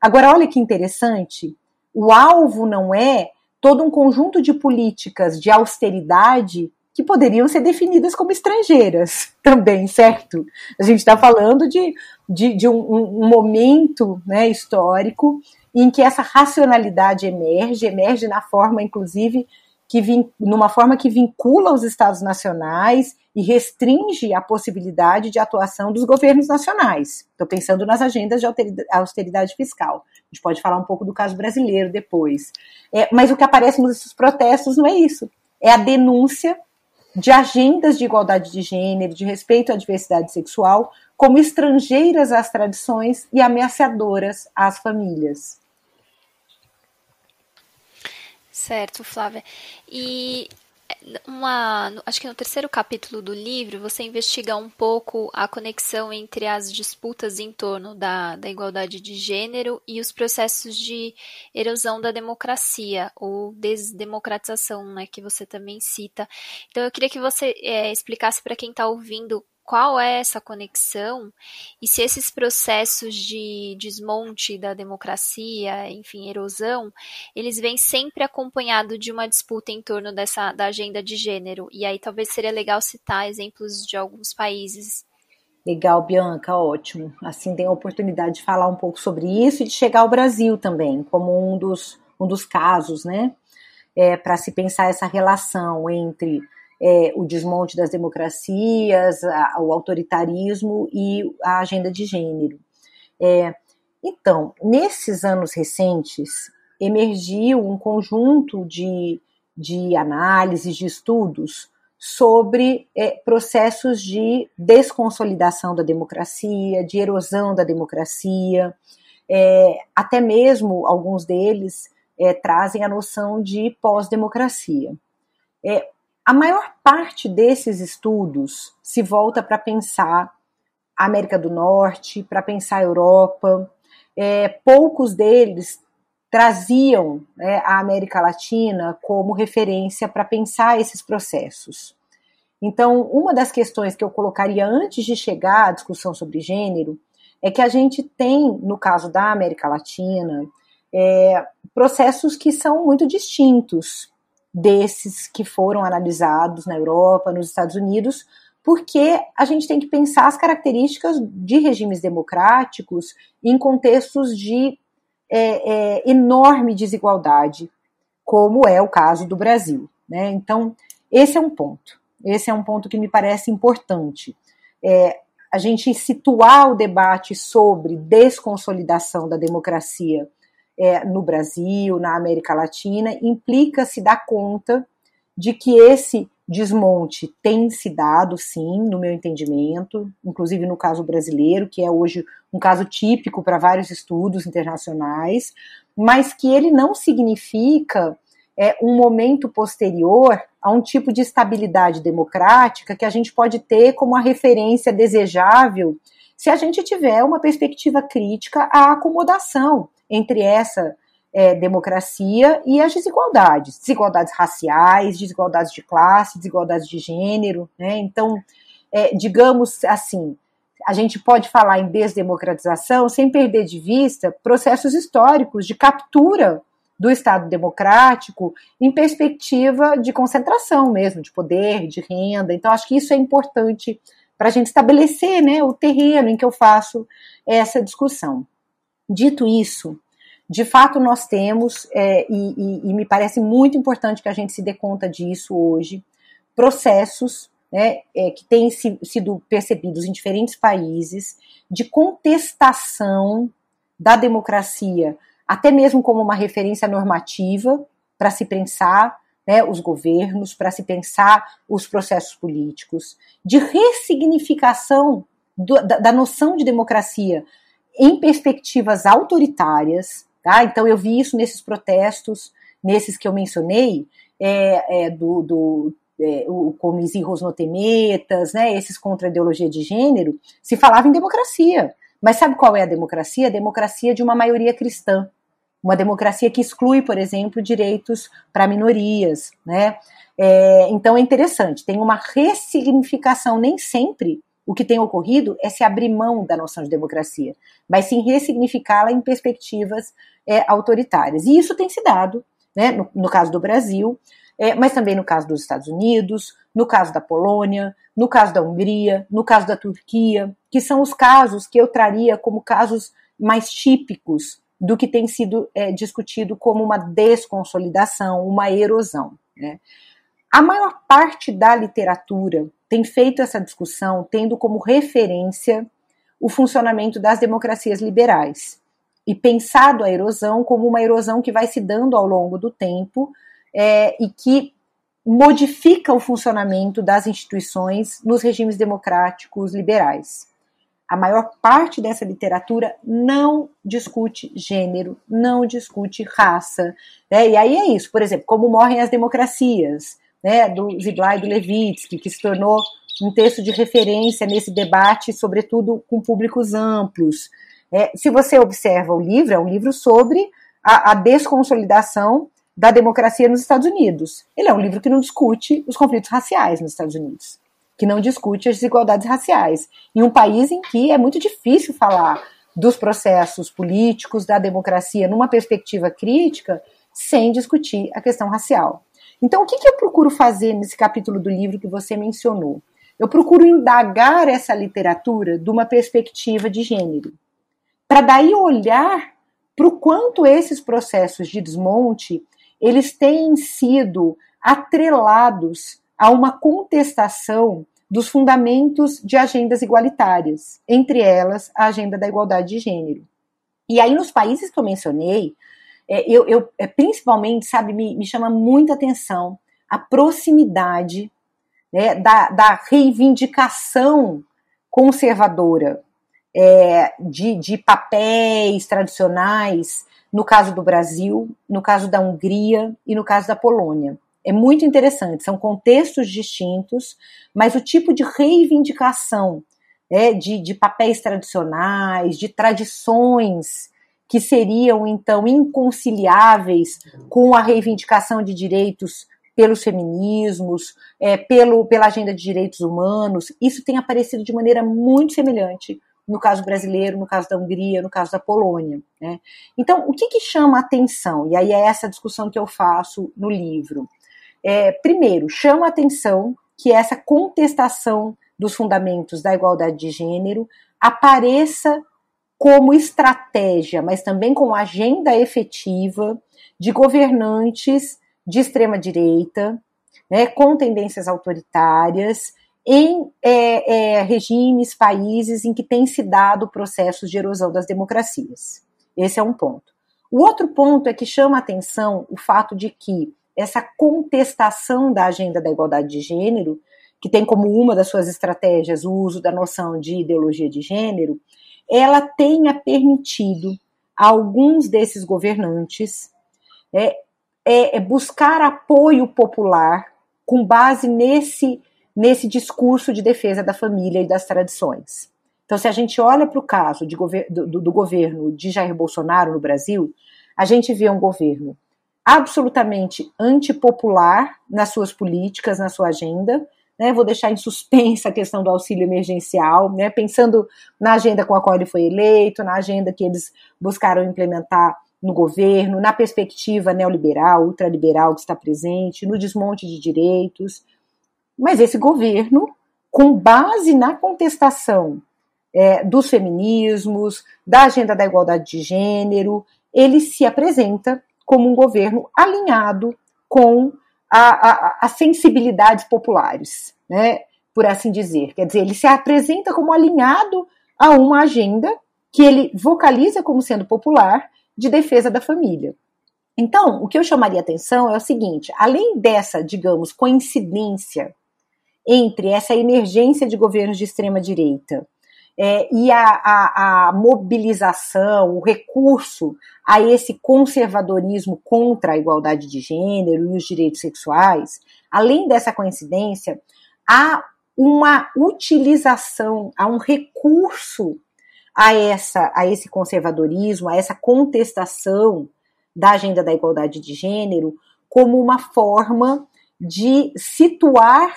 Agora, olha que interessante, o alvo não é todo um conjunto de políticas de austeridade que poderiam ser definidas como estrangeiras também, certo? A gente está falando de, de, de um, um, momento né, histórico em que essa racionalidade emerge, emerge na forma, inclusive, que vin, numa forma que vincula os estados nacionais e restringe a possibilidade de atuação dos governos nacionais. Estou pensando nas agendas de austeridade fiscal. A gente pode falar um pouco do caso brasileiro depois. É, mas o que aparece nesses protestos não é isso. É a denúncia de agendas de igualdade de gênero, de respeito à diversidade sexual, como estrangeiras às tradições e ameaçadoras às famílias. Certo, Flávia. E uma, acho que no terceiro capítulo do livro, você investiga um pouco a conexão entre as disputas em torno da, da igualdade de gênero e os processos de erosão da democracia, ou desdemocratização, né, que você também cita. Então, eu queria que você é, explicasse para quem está ouvindo qual é essa conexão e se esses processos de desmonte da democracia, enfim, erosão, eles vêm sempre acompanhado de uma disputa em torno dessa da agenda de gênero. E aí talvez seria legal citar exemplos de alguns países. Legal, Bianca, ótimo. Assim tem a oportunidade de falar um pouco sobre isso e de chegar ao Brasil também, como um dos, um dos casos, né? É, para se pensar essa relação entre é, o desmonte das democracias, a, o autoritarismo e a agenda de gênero. É, então, nesses anos recentes, emergiu um conjunto de, de análises, de estudos sobre é, processos de desconsolidação da democracia, de erosão da democracia, é, até mesmo alguns deles é, trazem a noção de pós-democracia. A maior parte desses estudos se volta para pensar a América do Norte, para pensar a Europa. É, poucos deles traziam né, a América Latina como referência para pensar esses processos. Então, uma das questões que eu colocaria antes de chegar à discussão sobre gênero é que a gente tem, no caso da América Latina, é, processos que são muito distintos desses que foram analisados na Europa, nos Estados Unidos, porque a gente tem que pensar as características de regimes democráticos em contextos de é, é, enorme desigualdade, como é o caso do Brasil. Né? Então, esse é um ponto. Esse é um ponto que me parece importante. É, a gente situar o debate sobre desconsolidação da democracia é, no Brasil, na América Latina, implica se dar conta de que esse desmonte tem se dado, sim, no meu entendimento, inclusive no caso brasileiro, que é hoje um caso típico para vários estudos internacionais, mas que ele não significa é, um momento posterior a um tipo de estabilidade democrática que a gente pode ter como a referência desejável se a gente tiver uma perspectiva crítica à acomodação entre essa é, democracia e as desigualdades, desigualdades raciais, desigualdades de classe, desigualdades de gênero, né? Então, é, digamos assim, a gente pode falar em desdemocratização sem perder de vista processos históricos de captura do Estado democrático em perspectiva de concentração mesmo, de poder, de renda. Então, acho que isso é importante para a gente estabelecer né, o terreno em que eu faço essa discussão. Dito isso, de fato nós temos, é, e, e, e, me parece muito importante que a gente se dê conta disso hoje, processos né, é, que têm si, sido percebidos em diferentes países de contestação da democracia até mesmo como uma referência normativa para se pensar né, os governos, para se pensar os processos políticos, de ressignificação do, da, da, noção de democracia em perspectivas autoritárias. Tá? Então, eu vi isso nesses protestos, nesses que eu mencionei, é, é, do, do é, o Comizi Rosnotemetas, né, esses contra a ideologia de gênero, se falava em democracia. Mas sabe qual é a democracia? A democracia de uma maioria cristã uma democracia que exclui, por exemplo, direitos para minorias, né? É, então é interessante, tem uma ressignificação, nem sempre o que tem ocorrido é se abrir mão da noção de democracia, mas sim ressignificá-la em perspectivas é, autoritárias. E isso tem se dado, né, no, no caso do Brasil, é, mas também no caso dos Estados Unidos, no caso da Polônia, no caso da Hungria, no caso da Turquia, que são os casos que eu traria como casos mais típicos do que tem sido é, discutido como uma desconsolidação, uma erosão. Né? A maior parte da literatura tem feito essa discussão tendo como referência o funcionamento das democracias liberais e pensado a erosão como uma erosão que vai se dando ao longo do tempo é, e que modifica o funcionamento das instituições nos regimes democráticos liberais. A maior parte dessa literatura não discute gênero, não discute raça. Né? E aí é isso, por exemplo, como morrem as democracias, né, do Ziglar e do Levitsky, que se tornou um texto de referência nesse debate, sobretudo com públicos amplos. É, se você observa o livro, é um livro sobre a, a desconsolidação da democracia nos Estados Unidos. Ele é um livro que não discute os conflitos raciais nos Estados Unidos que não discute as desigualdades raciais. Em um país em que é muito difícil falar dos processos políticos, da democracia, numa perspectiva crítica, sem discutir a questão racial. Então, o que, que eu procuro fazer nesse capítulo do livro que você mencionou? Eu procuro indagar essa literatura de uma perspectiva de gênero, para daí olhar para o quanto esses processos de desmonte eles têm sido atrelados a uma contestação dos fundamentos de agendas igualitárias, entre elas a agenda da igualdade de gênero. E aí, nos países que eu mencionei, é, eu, eu é, principalmente, sabe, me, me chama muita atenção a proximidade né, da, da reivindicação conservadora é, de, de papéis tradicionais, no caso do Brasil, no caso da Hungria e no caso da Polônia. É muito interessante, são contextos distintos, mas o tipo de reivindicação né, de, de papéis tradicionais, de tradições que seriam então inconciliáveis com a reivindicação de direitos pelos feminismos, é, pelo, pela agenda de direitos humanos, isso tem aparecido de maneira muito semelhante no caso brasileiro, no caso da Hungria, no caso da Polônia. Né? Então, o que, que chama a atenção? E aí é essa discussão que eu faço no livro. É, primeiro, chama a atenção que essa contestação dos fundamentos da igualdade de gênero apareça como estratégia, mas também como agenda efetiva de governantes de extrema direita, né, com tendências autoritárias, em é, é, regimes, países em que tem se dado processos de erosão das democracias. Esse é um ponto. O outro ponto é que chama atenção o fato de que essa contestação da agenda da igualdade de gênero, que tem como uma das suas estratégias o uso da noção de ideologia de gênero, ela tenha permitido a alguns desses governantes é, é, é buscar apoio popular com base nesse nesse discurso de defesa da família e das tradições. Então, se a gente olha para o caso gover do, do, governo de Jair Bolsonaro no Brasil, a gente vê um governo absolutamente antipopular nas suas políticas, na sua agenda. Né? Vou deixar em suspensa a questão do auxílio emergencial, né? pensando na agenda com a qual ele foi eleito, na agenda que eles buscaram implementar no governo, na perspectiva neoliberal, ultraliberal que está presente, no desmonte de direitos. Mas esse governo, com base na contestação é, dos feminismos, da agenda da igualdade de gênero, ele se apresenta como um governo alinhado com as sensibilidades populares, né, por assim dizer. Quer dizer, ele se apresenta como alinhado a uma agenda que ele vocaliza como sendo popular de defesa da família. Então, o que eu chamaria atenção é o seguinte: além dessa, digamos, coincidência entre essa emergência de governos de extrema direita é, e a, a, a, mobilização, o recurso a esse conservadorismo contra a igualdade de gênero e os direitos sexuais, além dessa coincidência, há uma utilização, há um recurso a, essa, a esse conservadorismo, a essa contestação da agenda da igualdade de gênero como uma forma de situar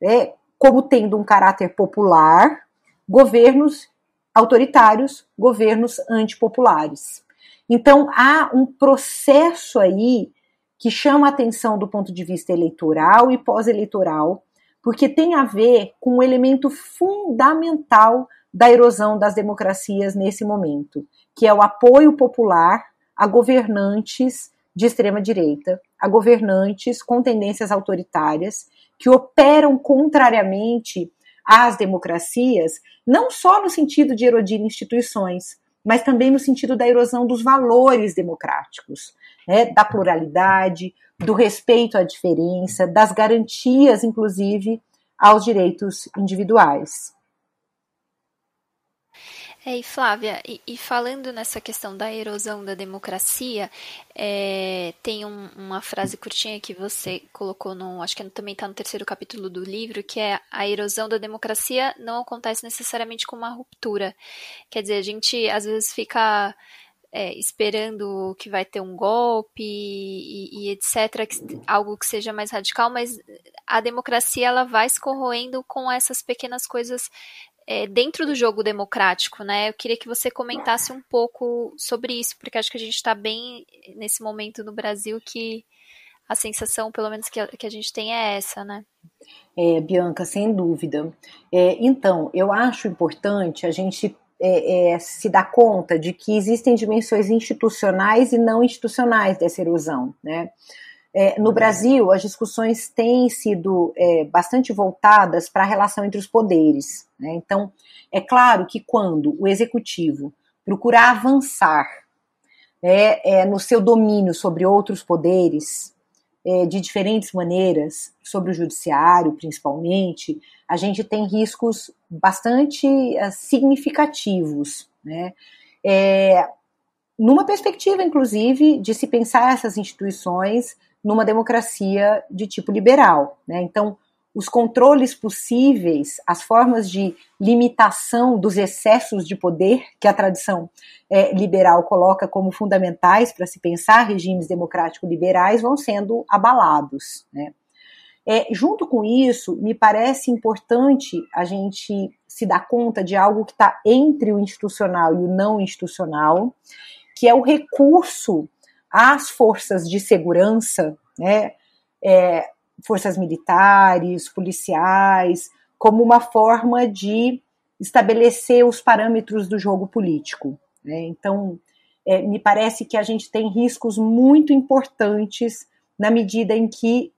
né, como tendo um caráter popular, governos autoritários, governos antipopulares. Então há um processo aí que chama atenção do ponto de vista eleitoral e pós-eleitoral, porque tem a ver com um elemento fundamental da erosão das democracias nesse momento, que é o apoio popular a governantes de extrema direita, a governantes com tendências autoritárias que operam contrariamente às democracias, não só no sentido de erodir instituições, mas também no sentido da erosão dos valores democráticos, né, da pluralidade, do respeito à diferença, das garantias, inclusive, aos direitos individuais. É, e Flávia, e, e, falando nessa questão da erosão da democracia, é, tem um, uma frase curtinha que você colocou no, acho que também está no terceiro capítulo do livro, que é a erosão da democracia não acontece necessariamente com uma ruptura. Quer dizer, a gente às vezes fica é, esperando que vai ter um golpe e, e etc, que, algo que seja mais radical, mas a democracia ela vai se corroendo com essas pequenas coisas é, dentro do jogo democrático, né? Eu queria que você comentasse um pouco sobre isso, porque acho que a gente está bem nesse momento no Brasil que a sensação, pelo menos que a, que a gente tem, é essa, né? É, Bianca, sem dúvida. É, então, eu acho importante a gente é, é, se dar conta de que existem dimensões institucionais e não institucionais dessa erosão, né? É, no Brasil, as discussões têm sido é, bastante voltadas para a relação entre os poderes. Né? Então, é claro que quando o executivo procura avançar é, é, no seu domínio sobre outros poderes, é, de diferentes maneiras, sobre o judiciário principalmente, a gente tem riscos bastante uh, significativos, né? É, numa perspectiva, inclusive, de se pensar essas instituições numa democracia de tipo liberal, né? Então, os controles possíveis, as formas de limitação dos excessos de poder que a tradição é, liberal coloca como fundamentais para se pensar regimes democráticos liberais vão sendo abalados. Né? É, junto com isso, me parece importante a gente se dar conta de algo que está entre o institucional e o não institucional, que é o recurso às forças de segurança, né? É, forças militares, policiais, como uma forma de estabelecer os parâmetros do jogo político. Né? Então, é, me parece que a gente tem riscos muito importantes na medida em que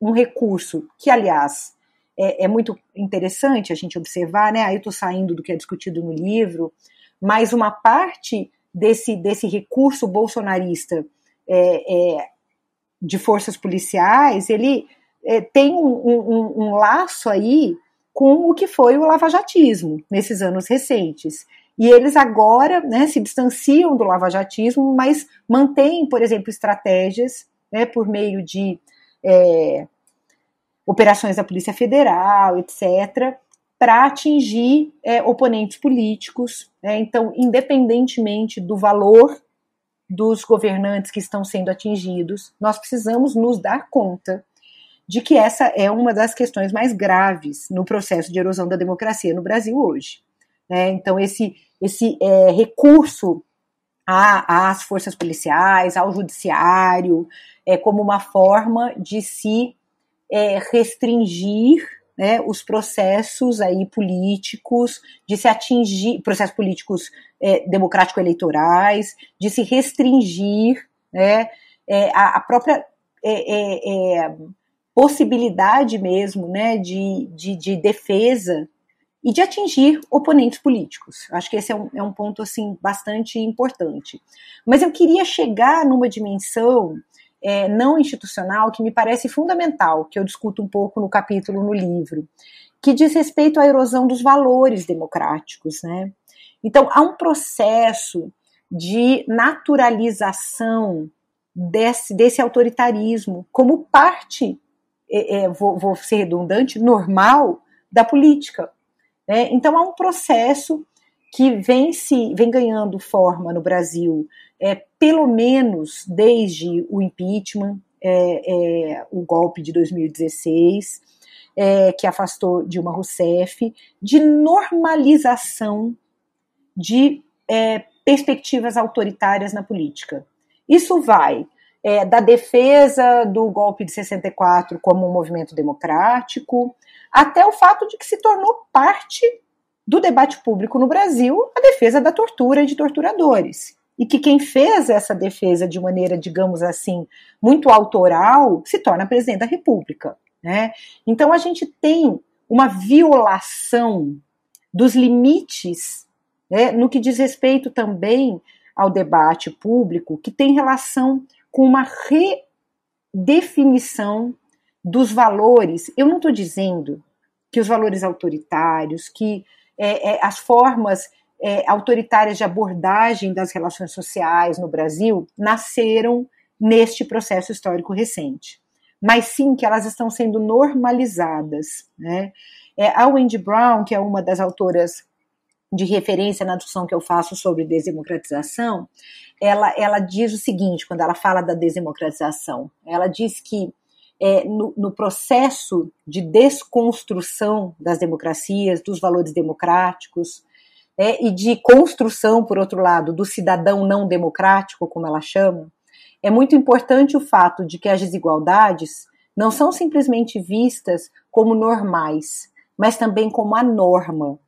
um recurso, que aliás é, é muito interessante a gente observar, né? Aí eu estou saindo do que é discutido no livro, mas uma parte desse, desse recurso bolsonarista é, é de forças policiais, ele é, tem um, um, um laço aí com o que foi o lavajatismo nesses anos recentes. E eles agora né, se distanciam do lavajatismo, mas mantêm, por exemplo, estratégias né, por meio de é, operações da Polícia Federal, etc., para atingir é, oponentes políticos. Né? Então, independentemente do valor dos governantes que estão sendo atingidos, nós precisamos nos dar conta de que essa é uma das questões mais graves no processo de erosão da democracia no Brasil hoje. Né? Então, esse, esse é, recurso às forças policiais, ao judiciário, é, como uma forma de se é, restringir né, os processos aí políticos, de se atingir, processos políticos é, democrático-eleitorais, de se restringir né, é, a, a, própria é, é, possibilidade mesmo né, de, de, de, defesa e de atingir oponentes políticos. Acho que esse é um, é um ponto assim bastante importante. Mas eu queria chegar numa dimensão é, não institucional que me parece fundamental, que eu discuto um pouco no capítulo no livro, que diz respeito à erosão dos valores democráticos. Né? Então, há um processo de naturalização desse, desse autoritarismo como parte é, é, vou, vou, ser redundante, normal da política. Né? Então há um processo que vem se vem ganhando forma no Brasil, é, pelo menos desde o impeachment, é, é, o golpe de 2016, é, que afastou Dilma Rousseff, de normalização de é, perspectivas autoritárias na política. Isso vai é, da defesa do golpe de 64 como um movimento democrático, até o fato de que se tornou parte do debate público no Brasil a defesa da tortura e de torturadores. E que quem fez essa defesa de maneira, digamos assim, muito autoral, se torna presidente da República. Né? Então a gente tem uma violação dos limites né, no que diz respeito também ao debate público, que tem relação com uma redefinição dos valores. Eu não estou dizendo que os valores autoritários, que é, é, as formas é, autoritárias de abordagem das relações sociais no Brasil nasceram neste processo histórico recente, mas sim que elas estão sendo normalizadas. Né? É, a Wendy Brown, que é uma das autoras de referência na discussão que eu faço sobre desdemocratização, ela, ela diz o seguinte, quando ela fala da desdemocratização, ela diz que é, no, no, processo de desconstrução das democracias, dos valores democráticos, é, e de construção, por outro lado, do cidadão não democrático, como ela chama, é muito importante o fato de que as desigualdades não são simplesmente vistas como normais, mas também como a norma.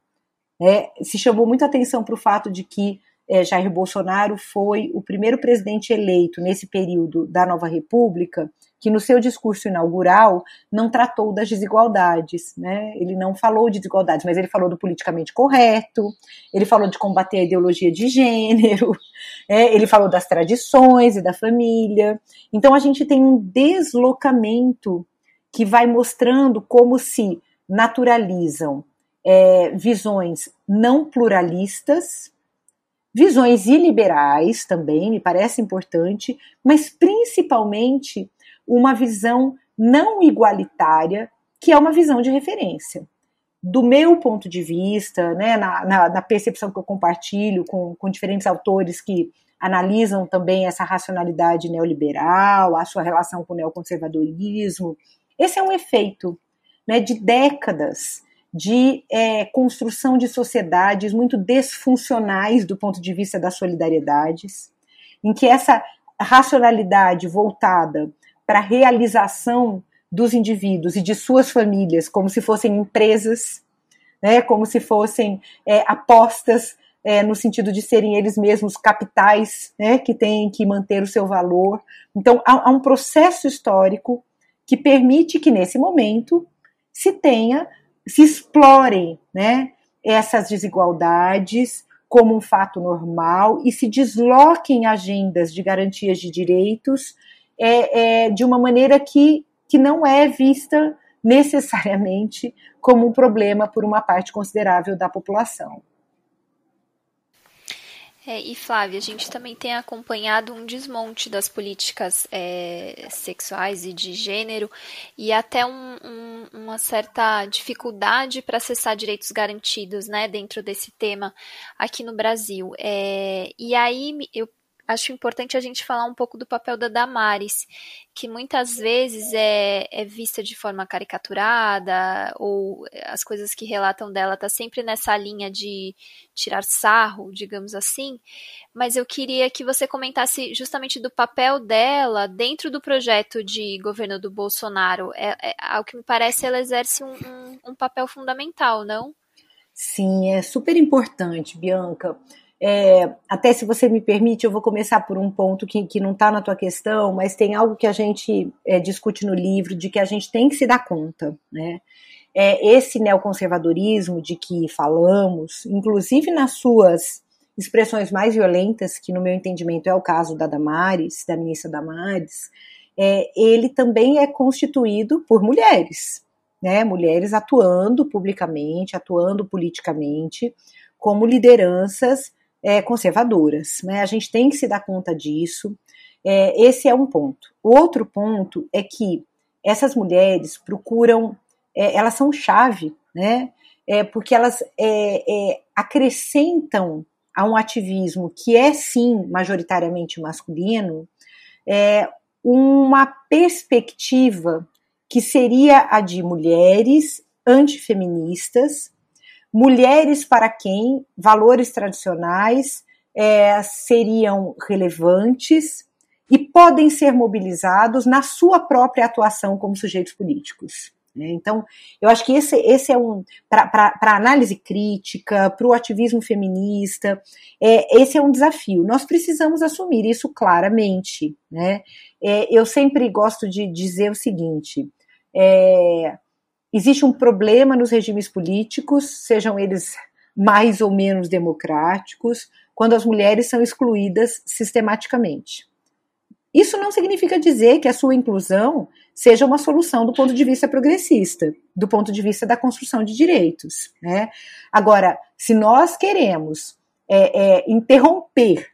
É, se chamou muita atenção para o fato de que é, Jair Bolsonaro foi o primeiro presidente eleito nesse período da nova república que no seu discurso inaugural não tratou das desigualdades, né? Ele não falou de desigualdades, mas ele falou do politicamente correto, ele falou de combater a ideologia de gênero, é, ele falou das tradições e da família. Então a gente tem um deslocamento que vai mostrando como se naturalizam é, visões não pluralistas, visões iliberais também, me parece importante, mas principalmente uma visão não igualitária, que é uma visão de referência. Do meu ponto de vista, né, na, na, na percepção que eu compartilho com, com diferentes autores que analisam também essa racionalidade neoliberal, a sua relação com o neoconservadorismo, esse é um efeito né, de décadas de é, construção de sociedades muito desfuncionais do ponto de vista das solidariedades, em que essa racionalidade voltada para a realização dos indivíduos e de suas famílias, como se fossem empresas, né, como se fossem é, apostas é, no sentido de serem eles mesmos capitais né, que têm que manter o seu valor. Então, há, há um processo histórico que permite que, nesse momento, se tenha, se explorem né, essas desigualdades como um fato normal e se desloquem agendas de garantias de direitos é, é, de uma maneira que, que não é vista necessariamente como um problema por uma parte considerável da população. É, e Flávia, a gente também tem acompanhado um desmonte das políticas é, sexuais e de gênero e até um, um, uma certa dificuldade para acessar direitos garantidos né, dentro desse tema aqui no Brasil. É, e aí eu acho importante a gente falar um pouco do papel da Damares, que muitas vezes é, é vista de forma caricaturada, ou as coisas que relatam dela tá sempre nessa linha de tirar sarro, digamos assim. Mas eu queria que você comentasse justamente do papel dela dentro do projeto de governo do Bolsonaro. É, é ao que me parece, ela exerce um, um, um papel fundamental, não? Sim, é super importante, Bianca. É, até se você me permite, eu vou começar por um ponto que, que não está na tua questão, mas tem algo que a gente é, discute no livro de que a gente tem que se dar conta, né? É, esse neoconservadorismo de que falamos, inclusive nas suas expressões mais violentas, que no meu entendimento é o caso da Damares, da ministra Damares, é, ele também é constituído por mulheres, né? Mulheres atuando publicamente, atuando politicamente, como lideranças é, conservadoras. Né? A gente tem que se dar conta disso. É, esse é um ponto. Outro ponto é que essas mulheres procuram, é, elas são chave, né? É, porque elas é, é, acrescentam a um ativismo que é sim majoritariamente masculino é, uma perspectiva que seria a de mulheres antifeministas mulheres para quem valores tradicionais é, seriam relevantes e podem ser mobilizados na sua própria atuação como sujeitos políticos. Né? Então, eu acho que esse, esse é um. Para análise crítica, para o ativismo feminista, é, esse é um desafio. Nós precisamos assumir isso claramente. Né? É, eu sempre gosto de dizer o seguinte: é, Existe um problema nos regimes políticos, sejam eles mais ou menos democráticos, quando as mulheres são excluídas sistematicamente. Isso não significa dizer que a sua inclusão seja uma solução do ponto de vista progressista, do ponto de vista da construção de direitos. Né? Agora, se nós queremos é, é, interromper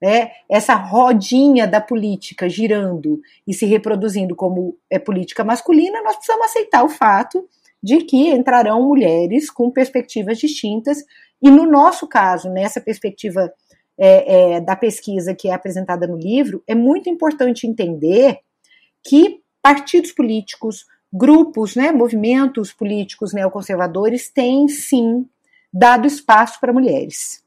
né, essa rodinha da política girando e se reproduzindo como é política masculina, nós precisamos aceitar o fato de que entrarão mulheres com perspectivas distintas, e no nosso caso, nessa perspectiva é, é, da pesquisa que é apresentada no livro, é muito importante entender que partidos políticos, grupos, né, movimentos políticos neoconservadores têm sim dado espaço para mulheres.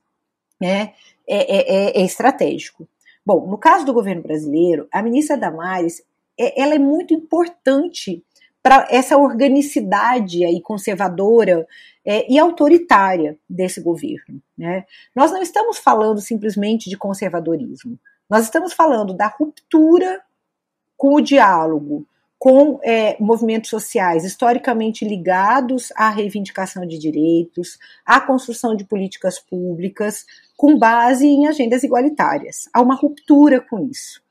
Né? É, é, é, é, estratégico. Bom, no caso do governo brasileiro, a ministra Damares é, ela é muito importante para essa organicidade aí conservadora é, e autoritária desse governo. Né? Nós não estamos falando simplesmente de conservadorismo, nós estamos falando da ruptura com o diálogo, com é, movimentos sociais historicamente ligados à reivindicação de direitos, à construção de políticas públicas, com base em agendas igualitárias. Há uma ruptura com isso.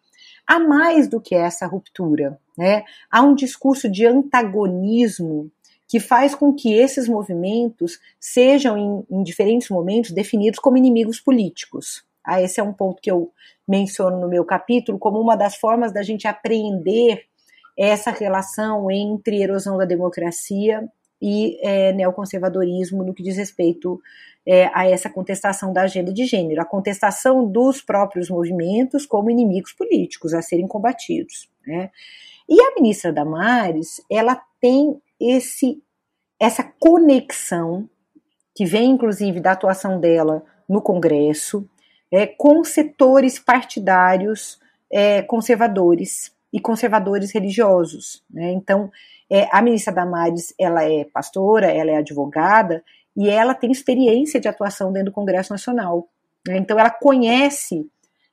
Há mais do que essa ruptura. Né? Há um discurso de antagonismo que faz com que esses movimentos sejam, em, em diferentes momentos, definidos como inimigos políticos. Ah, esse é um ponto que eu menciono no meu capítulo como uma das formas da gente apreender essa relação entre erosão da democracia e é, neoconservadorismo no que diz respeito é, a essa contestação da agenda de gênero, a contestação dos próprios movimentos como inimigos políticos a serem combatidos. Né? E a ministra Damares, ela tem esse essa conexão que vem inclusive da atuação dela no Congresso é, com setores partidários é, conservadores e conservadores religiosos. Né? Então, é, a ministra Damares, ela é pastora, ela é advogada e ela tem experiência de atuação dentro do Congresso Nacional. Né? Então, ela conhece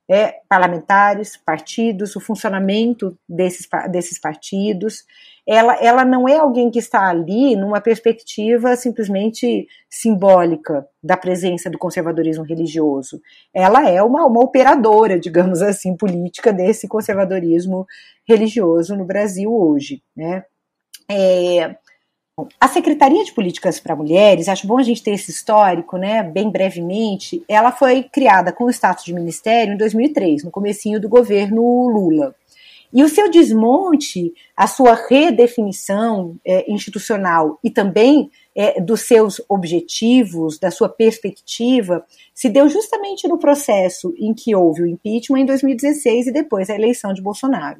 é, parlamentares, partidos, o funcionamento desses, desses partidos. Ela, ela não é alguém que está ali numa perspectiva simplesmente simbólica da presença do conservadorismo religioso. Ela é uma, uma operadora, digamos assim, política desse conservadorismo religioso no Brasil hoje. Né? É, a Secretaria de Políticas para Mulheres, acho bom a gente ter esse histórico, né, bem brevemente, ela foi criada com o status de ministério em 2003, no comecinho do governo Lula. E o seu desmonte, a sua redefinição é, institucional e também é, dos seus objetivos, da sua perspectiva, se deu justamente no processo em que houve o impeachment em 2016 e depois a eleição de Bolsonaro.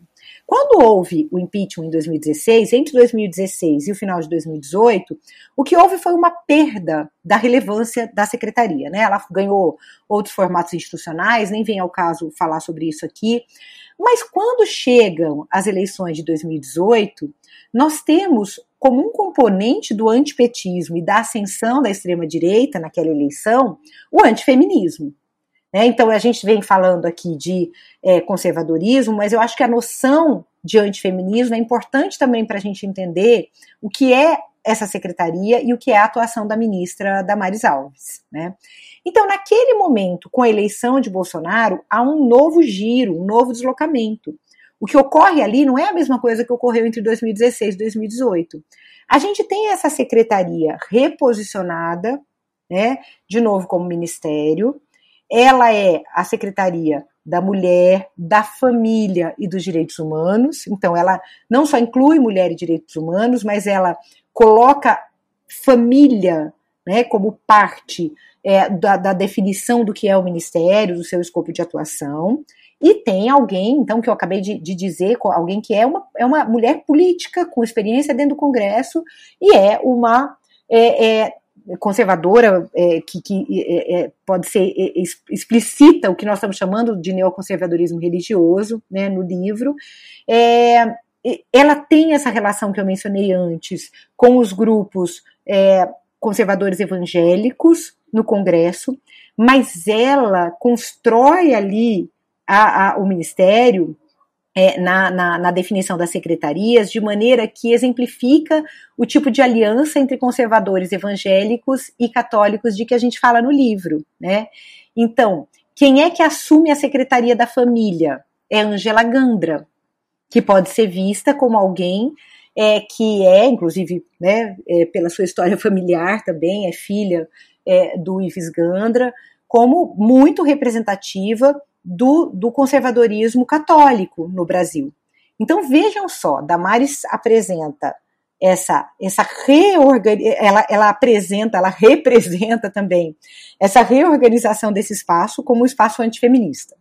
Quando houve o impeachment em 2016, entre 2016 e o final de 2018, o que houve foi uma perda da relevância da secretaria. Né? Ela ganhou outros formatos institucionais, nem vem ao caso falar sobre isso aqui. Mas quando chegam as eleições de 2018, nós temos como um componente do antipetismo e da ascensão da extrema-direita naquela eleição o antifeminismo. Né? Então, a gente vem falando aqui de é, conservadorismo, mas eu acho que a noção de antifeminismo é importante também para a gente entender o que é essa secretaria e o que é a atuação da ministra Damares Alves. Né? Então, naquele momento, com a eleição de Bolsonaro, há um novo giro, um novo deslocamento. O que ocorre ali não é a mesma coisa que ocorreu entre 2016 e 2018. A gente tem essa secretaria reposicionada, né, de novo como ministério, ela é a secretaria da mulher, da família e dos direitos humanos. Então, ela não só inclui mulher e direitos humanos, mas ela coloca família né, como parte é, da, da, definição do que é o ministério, do seu escopo de atuação. E tem alguém, então, que eu acabei de, de dizer, alguém que é uma, é uma mulher política com experiência dentro do Congresso e é uma é, é, conservadora, é, que, que é, é pode ser é, explicita o que nós estamos chamando de neoconservadorismo religioso, né, no livro, é, ela tem essa relação que eu mencionei antes com os grupos é, conservadores evangélicos no Congresso, mas ela constrói ali a, a, o ministério é, na, na, na, definição das secretarias, de maneira que exemplifica o tipo de aliança entre conservadores evangélicos e católicos de que a gente fala no livro, né? Então, quem é que assume a secretaria da família? É Angela Gandra, que pode ser vista como alguém é, que é, inclusive, né, é, pela sua história familiar também, é filha é, do Ives Gandra, como muito representativa do, do conservadorismo católico no Brasil. Então vejam só, Damares apresenta essa essa reorganização, ela, ela apresenta, ela representa também essa reorganização desse espaço como um espaço antifeminista.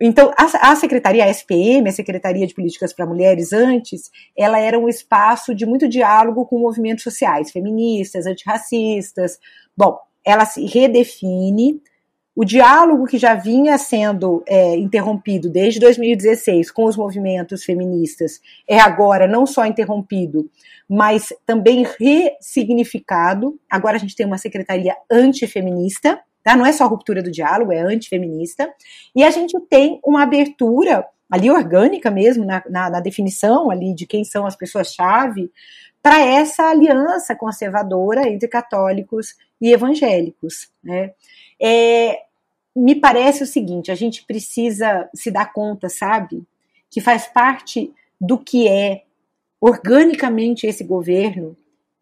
Então, a, a secretaria, a SPM, a Secretaria de Políticas para Mulheres, antes, ela era um espaço de muito diálogo com movimentos sociais, feministas, antirracistas. Bom, ela se redefine o diálogo que já vinha sendo é, interrompido desde 2016 com os movimentos feministas é agora não só interrompido, mas também ressignificado. Agora a gente tem uma secretaria antifeminista, tá? Não é só ruptura do diálogo, é antifeminista. E a gente tem uma abertura ali orgânica mesmo, na, na, na definição ali de quem são as pessoas-chave, para essa aliança conservadora entre católicos e evangélicos. Né? É, me parece o seguinte: a gente precisa se dar conta, sabe, que faz parte do que é organicamente esse governo,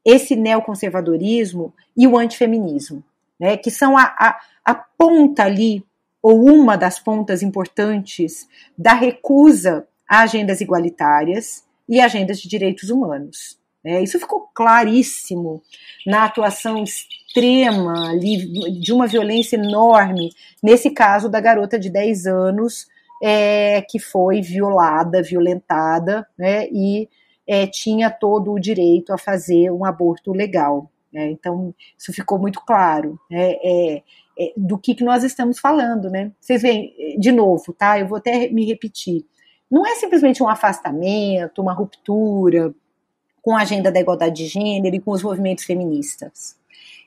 esse neoconservadorismo e o antifeminismo, né, que são a, a, a ponta ali, ou uma das pontas importantes da recusa a agendas igualitárias e agendas de direitos humanos. É, isso ficou claríssimo na atuação extrema ali, de uma violência enorme, nesse caso da garota de 10 anos é, que foi violada, violentada, né, e é, tinha todo o direito a fazer um aborto legal. Né? Então, isso ficou muito claro né? é, é, do que, que nós estamos falando. Né? Vocês veem, de novo, tá? Eu vou até me repetir. Não é simplesmente um afastamento, uma ruptura com a agenda da igualdade de gênero e com os movimentos feministas.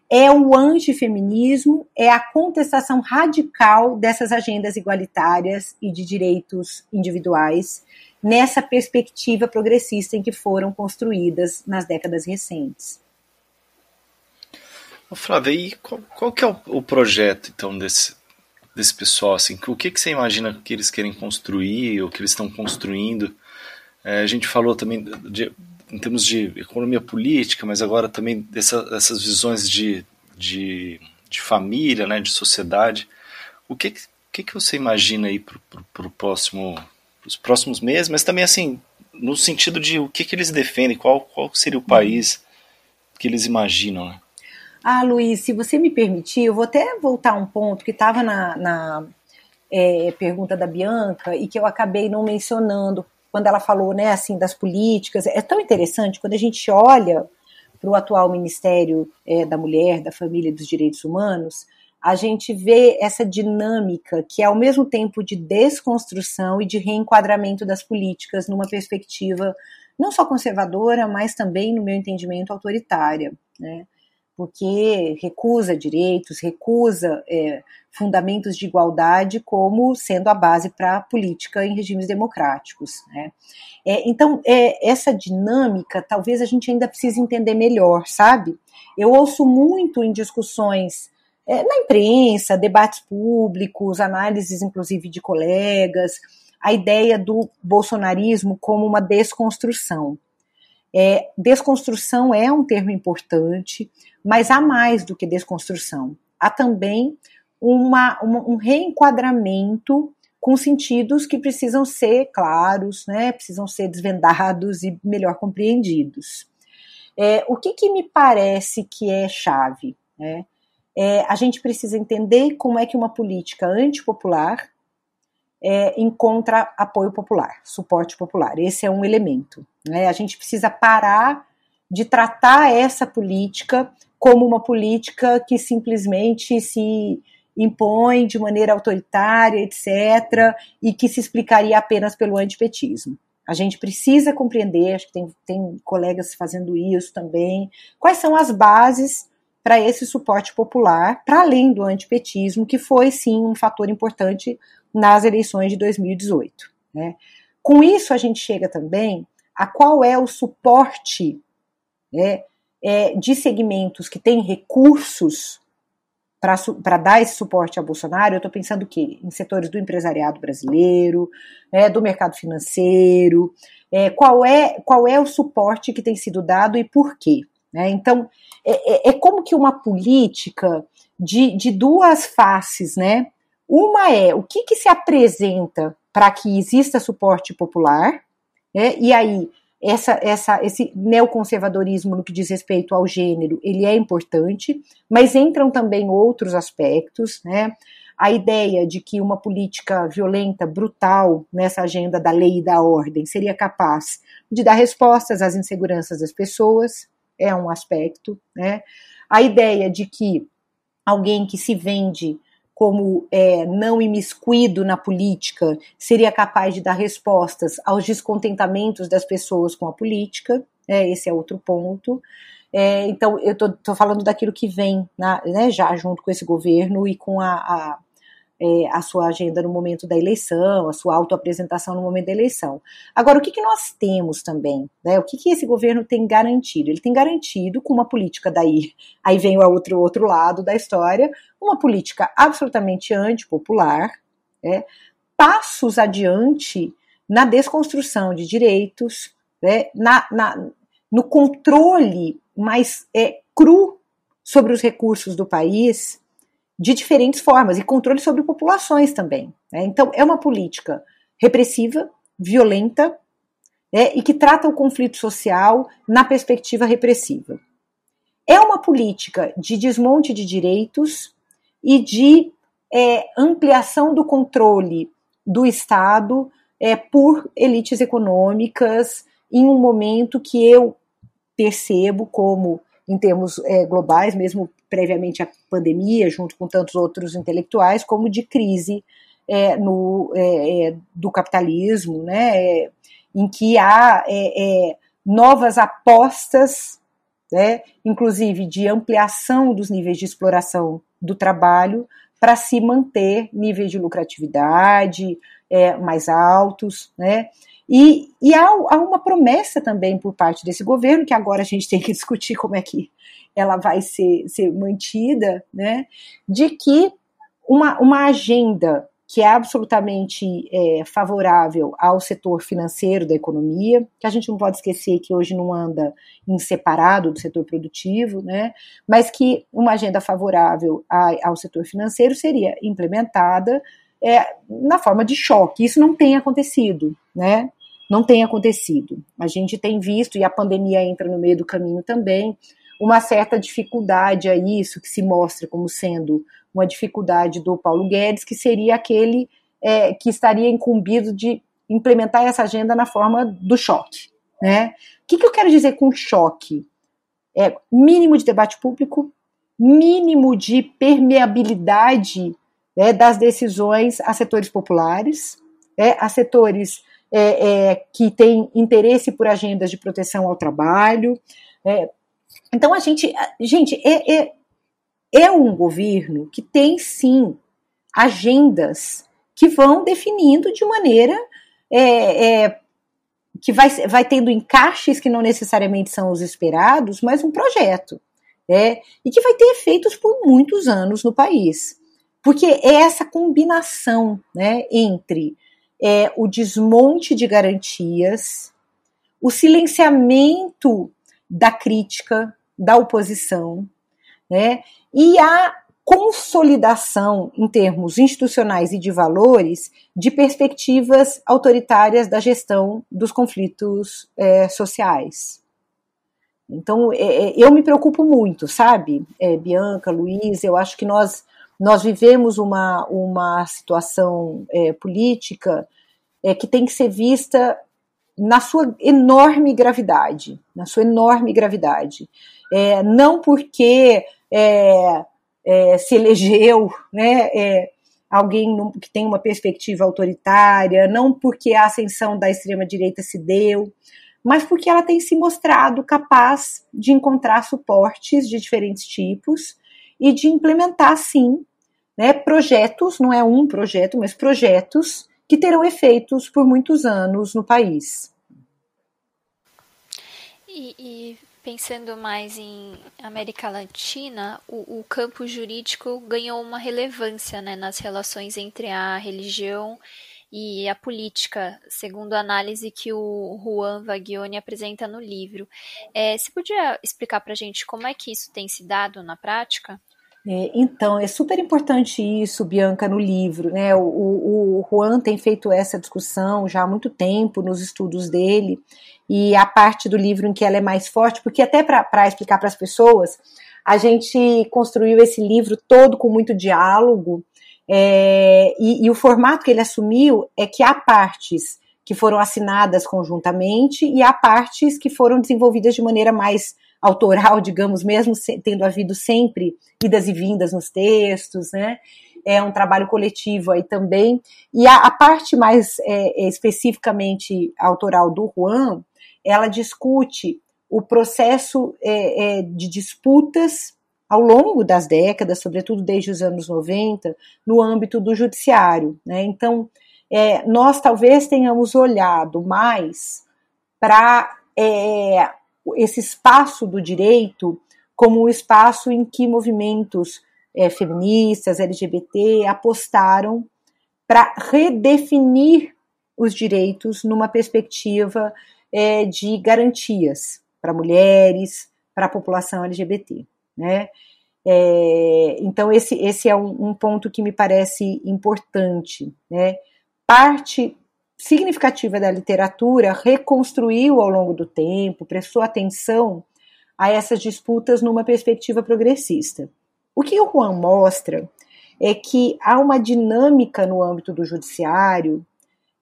É o antifeminismo, é a contestação radical dessas agendas igualitárias e de direitos individuais nessa perspectiva progressista em que foram construídas nas décadas recentes. Flávia, e qual, qual que é o, o, projeto, então, desse, desse pessoal? Assim, o que, que você imagina que eles querem construir, ou que eles estão construindo? É, a gente falou também de, em termos de economia política, mas agora também dessa, dessas visões de, de, de, família, né, de sociedade. O que, que, que você imagina aí para o próximo os próximos meses, mas também assim, no sentido de o que, que eles defendem, qual, qual seria o país que eles imaginam, né? Ah, Luiz, se você me permitir, eu vou até voltar a um ponto que estava na, na é, pergunta da Bianca e que eu acabei não mencionando quando ela falou, né, assim, das políticas. É tão interessante quando a gente olha para o atual Ministério é, da Mulher, da Família e dos Direitos Humanos, a gente vê essa dinâmica que é ao mesmo tempo de desconstrução e de reenquadramento das políticas numa perspectiva não só conservadora, mas também, no meu entendimento, autoritária, né? Porque recusa direitos, recusa é, fundamentos de igualdade como sendo a base para a política em regimes democráticos. Né? É, então, é, essa dinâmica talvez a gente ainda precise entender melhor, sabe? Eu ouço muito em discussões é, na imprensa, debates públicos, análises inclusive de colegas, a ideia do bolsonarismo como uma desconstrução. É, desconstrução é um termo importante, mas há mais do que desconstrução. Há também uma, uma, um reenquadramento com sentidos que precisam ser claros, né, precisam ser desvendados e melhor compreendidos. É, o que, que me parece que é chave? Né? é, a gente precisa entender como é que uma política antipopular é, encontra apoio popular, suporte popular. Esse é um elemento. Né? A gente precisa parar de tratar essa política como uma política que simplesmente se impõe de maneira autoritária, etc., e que se explicaria apenas pelo antipetismo. A gente precisa compreender, acho que tem, tem colegas fazendo isso também, quais são as bases para esse suporte popular, para além do antipetismo, que foi sim um fator importante nas eleições de 2018. Né? Com isso, a gente chega também a qual é o suporte né, é, de segmentos que têm recursos para dar esse suporte a Bolsonaro, eu estou pensando o quê? Em setores do empresariado brasileiro, é, do mercado financeiro, é, qual, é, qual é o suporte que tem sido dado e por quê? Né? Então, é, é, é, como que uma política de, de duas faces, né? Uma é o que, que se apresenta para que exista suporte popular, né? e aí essa, essa, esse neoconservadorismo no que diz respeito ao gênero, ele é importante, mas entram também outros aspectos, né? A ideia de que uma política violenta, brutal, nessa agenda da lei e da ordem, seria capaz de dar respostas às inseguranças das pessoas, é um aspecto, né? A ideia de que alguém que se vende como é, não imiscuído na política seria capaz de dar respostas aos descontentamentos das pessoas com a política, é, esse é outro ponto. É, então, eu estou falando daquilo que vem na, né, já junto com esse governo e com a, a, é, a, sua agenda no momento da eleição, a sua autoapresentação no momento da eleição. Agora, o que, que nós temos também? Né, o que, que esse governo tem garantido? Ele tem garantido com uma política daí, aí vem o outro, outro lado da história, uma política absolutamente antipopular, né, passos adiante na desconstrução de direitos, né, na, na, no controle mais é, cru sobre os recursos do país de diferentes formas e controle sobre populações também. Né? Então, é uma política repressiva, violenta né, e que trata o conflito social na perspectiva repressiva. É uma política de desmonte de direitos e de é, ampliação do controle do Estado é, por elites econômicas em um momento que eu percebo como, em termos é, globais, mesmo previamente à pandemia, junto com tantos outros intelectuais, como de crise é, no, é, é do capitalismo, né, é, em que há é, novas apostas, né, inclusive de ampliação dos níveis de exploração do trabalho para se manter níveis de lucratividade mais altos, né, e, e há, há, uma promessa também por parte desse governo, que agora a gente tem que discutir como é que ela vai ser, ser mantida, né, de que uma, uma agenda que é absolutamente é, favorável ao setor financeiro da economia, que a gente não pode esquecer que hoje não anda em separado do setor produtivo, né, mas que uma agenda favorável a, ao setor financeiro seria implementada é, na forma de choque. Isso não tem acontecido, né? Não tem acontecido. A gente tem visto, e a pandemia entra no meio do caminho também, uma certa dificuldade a isso, que se mostra como sendo uma dificuldade do Paulo Guedes, que seria aquele é, que estaria incumbido de implementar essa agenda na forma do choque. Né? O que, que eu quero dizer com choque? É mínimo de debate público, mínimo de permeabilidade né, das decisões a setores populares, né, a setores é, é, que têm interesse por agendas de proteção ao trabalho. É. Então a gente, gente, é, é, é um governo que tem sim agendas que vão definindo de maneira é, é, que vai, vai tendo encaixes que não necessariamente são os esperados, mas um projeto. É, e que vai ter efeitos por muitos anos no país. Porque é essa combinação né, entre é, o desmonte de garantias, o silenciamento da crítica, da oposição, né, e a consolidação em termos institucionais e de valores de perspectivas autoritárias da gestão dos conflitos é, sociais. Então, é, é eu me preocupo muito, sabe, é, Bianca, Luiz, eu acho que nós nós vivemos uma, uma situação é, política é, que tem que ser vista na sua enorme gravidade, na sua enorme gravidade. É, não porque é, é, se elegeu né, é, alguém que tem uma perspectiva autoritária, não porque a ascensão da extrema-direita se deu, mas porque ela tem se mostrado capaz de encontrar suportes de diferentes tipos e de implementar, sim, né, projetos, não é um projeto, mas projetos que terão efeitos por muitos anos no país. E, e pensando mais em América Latina, o, o, campo jurídico ganhou uma relevância né, nas relações entre a religião e a política, segundo a análise que o Juan Vagioni apresenta no livro. É, você podia explicar para a gente como é que isso tem se dado na prática? É, então, é super importante isso, Bianca, no livro. Né? O, o, o Juan tem feito essa discussão já há muito tempo nos estudos dele, e a parte do livro em que ela é mais forte, porque até para explicar para as pessoas, a gente construiu esse livro todo com muito diálogo, é, e, e o formato que ele assumiu é que há partes que foram assinadas conjuntamente e há partes que foram desenvolvidas de maneira mais autoral, digamos, mesmo tendo havido sempre idas e vindas nos textos, né? É um trabalho coletivo aí também. E a, a parte mais é, é especificamente autoral do Juan, ela discute o processo é, é, de disputas ao longo das décadas, sobretudo desde os anos 90, no âmbito do judiciário. Né? Então, é, nós talvez tenhamos olhado mais para é, esse espaço do direito como o espaço em que movimentos é, feministas, LGBT, apostaram para redefinir os direitos numa perspectiva é, de garantias para mulheres, para a população LGBT. Né? É, então, esse, esse é um, um, ponto que me parece importante. Né? Parte significativa da literatura reconstruiu ao longo do tempo, prestou atenção a essas disputas numa perspectiva progressista. O que o Juan mostra é que há uma dinâmica no âmbito do judiciário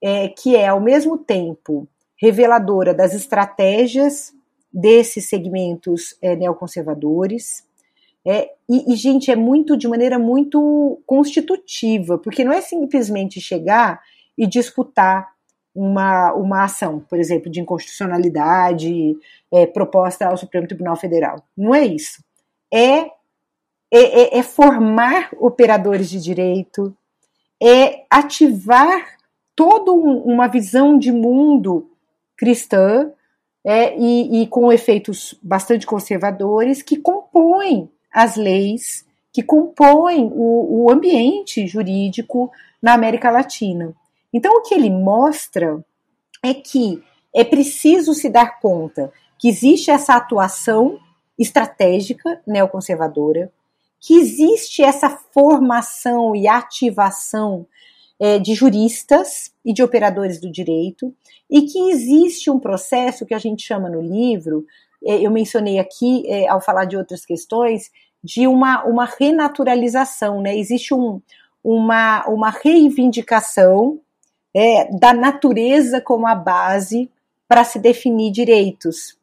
é, que é, ao mesmo tempo, reveladora das estratégias desses segmentos é, neoconservadores. É, e, e, gente, é muito de maneira muito constitutiva, porque não é simplesmente chegar e disputar uma, uma ação, por exemplo, de inconstitucionalidade é, proposta ao Supremo Tribunal Federal. Não é isso. É, é, é, é formar operadores de direito, é ativar toda um, uma visão de mundo cristã é, e, e, com efeitos bastante conservadores que compõem as leis, que compõem o, o ambiente jurídico na América Latina. Então, o que ele mostra é que é preciso se dar conta que existe essa atuação estratégica neoconservadora, que existe essa formação e ativação é, de juristas e de operadores do direito, e que existe um processo que a gente chama no livro, é, eu mencionei aqui é, ao falar de outras questões, de uma, uma renaturalização, né? Existe um, uma, uma reivindicação é, da natureza como a base para se definir direitos.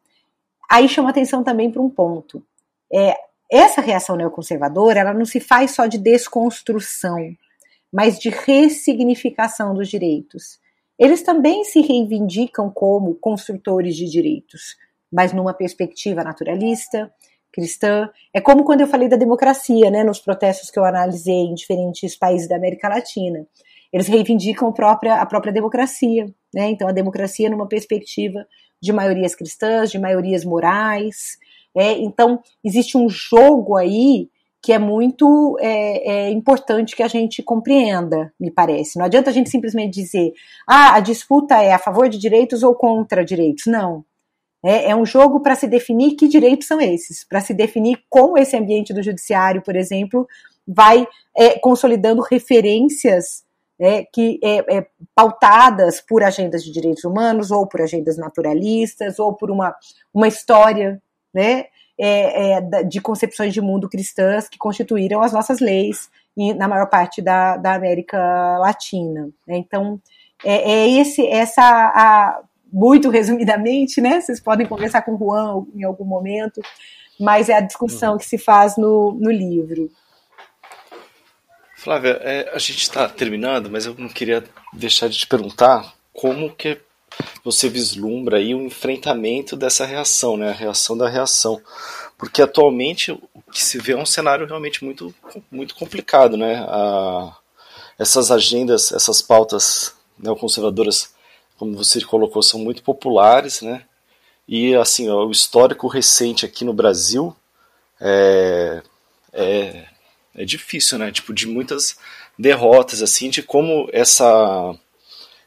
Aí chama atenção também para um ponto. É, essa reação neoconservadora ela não se faz só de desconstrução, mas de ressignificação dos direitos. Eles também se reivindicam como construtores de direitos, mas numa perspectiva naturalista, cristã. É como quando eu falei da democracia, né, nos protestos que eu analisei em diferentes países da América Latina eles reivindicam a própria, a própria democracia, né? Então a democracia numa perspectiva de maiorias cristãs, de maiorias morais, é, então existe um jogo aí que é muito é, é, importante que a gente compreenda, me parece. Não adianta a gente simplesmente dizer, ah, a disputa é a favor de direitos ou contra direitos. Não. É, é um jogo para se definir que direitos são esses, para se definir como esse ambiente do judiciário, por exemplo, vai é, consolidando referências né, que é, é, pautadas por agendas de direitos humanos, ou por agendas naturalistas, ou por uma, uma história né, é, é de concepções de mundo cristãs que constituíram as nossas leis na maior parte da, da América Latina. Né. Então, é, é, esse, essa, a, muito resumidamente, né? Vocês podem conversar com o Juan em algum momento, mas é a discussão que se faz no, no livro. Flávia, é, a gente está terminando, mas eu não queria deixar de te perguntar como que você vislumbra aí o enfrentamento dessa reação, né, a reação da reação, porque atualmente o que se vê é um cenário realmente muito, muito complicado, né, a, essas agendas, essas pautas neoconservadoras, como você colocou, são muito populares, né, e assim, ó, o histórico recente aqui no Brasil é, é é difícil, né? Tipo, de muitas derrotas, assim, de como essa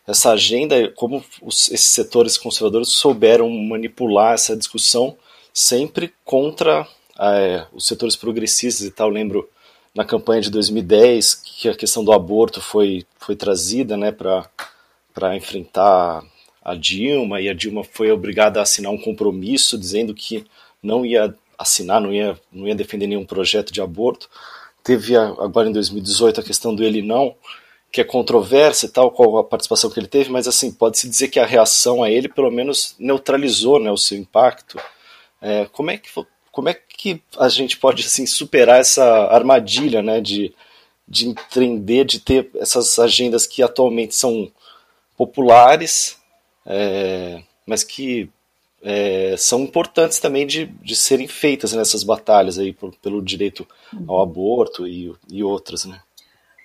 essa agenda, como os, esses setores conservadores souberam manipular essa discussão sempre contra é, os setores progressistas e tal. Eu lembro na campanha de 2010 que a questão do aborto foi, foi trazida né, para enfrentar a Dilma, e a Dilma foi obrigada a assinar um compromisso dizendo que não ia assinar, não ia, não ia defender nenhum projeto de aborto. Teve agora em 2018 a questão do ele não, que é controversa e tal, qual a participação que ele teve, mas assim, pode-se dizer que a reação a ele pelo menos neutralizou né, o seu impacto. É, como, é que, como é que a gente pode assim, superar essa armadilha né, de, de empreender, de ter essas agendas que atualmente são populares, é, mas que é, são importantes também de, de serem feitas nessas batalhas aí por, pelo direito ao aborto e, e outras, né?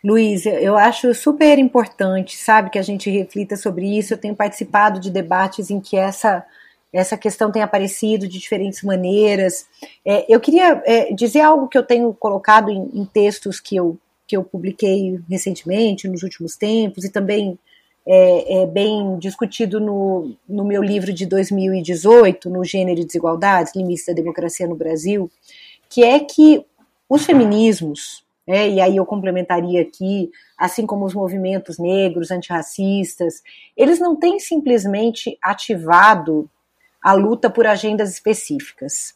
Luiz, eu acho super importante, sabe, que a gente reflita sobre isso. Eu tenho participado de debates em que essa essa questão tem aparecido de diferentes maneiras. É, eu queria é, dizer algo que eu tenho colocado em, em, textos que eu, que eu publiquei recentemente, nos últimos tempos, e também é, é, bem discutido no, no meu livro de 2018, no Gênero e Desigualdades, Limites da Democracia no Brasil, que é que os feminismos, é, e aí eu complementaria aqui, assim como os movimentos negros, antirracistas, eles não têm simplesmente ativado a luta por agendas específicas.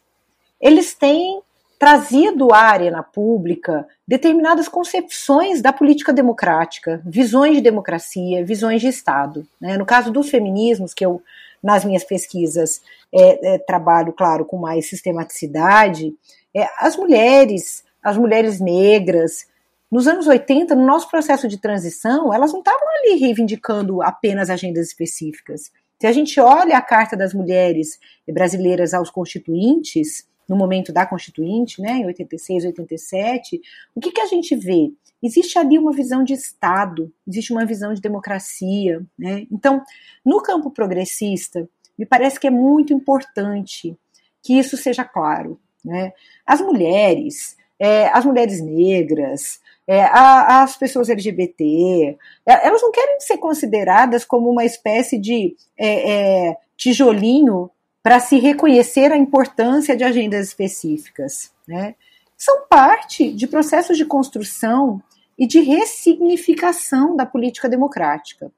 Eles têm trazido à arena pública determinadas concepções da política democrática, visões de democracia, visões de Estado. Né? No caso dos feminismos, que eu, nas minhas pesquisas, é, é, trabalho, claro, com mais sistematicidade, é, as mulheres, as mulheres negras, nos anos 80, no nosso processo de transição, elas não estavam ali reivindicando apenas agendas específicas. Se a gente olha a Carta das Mulheres Brasileiras aos Constituintes, no momento da Constituinte, né, em 86, 87, o que, que a gente vê? Existe ali uma visão de Estado, existe uma visão de democracia. Né? Então, no campo progressista, me parece que é muito importante que isso seja claro. Né? As mulheres, é, as mulheres negras, é, a, as pessoas LGBT, é, elas não querem ser consideradas como uma espécie de é, é tijolinho para se reconhecer a importância de agendas específicas. Né? São parte de processos de construção e de ressignificação da política democrática.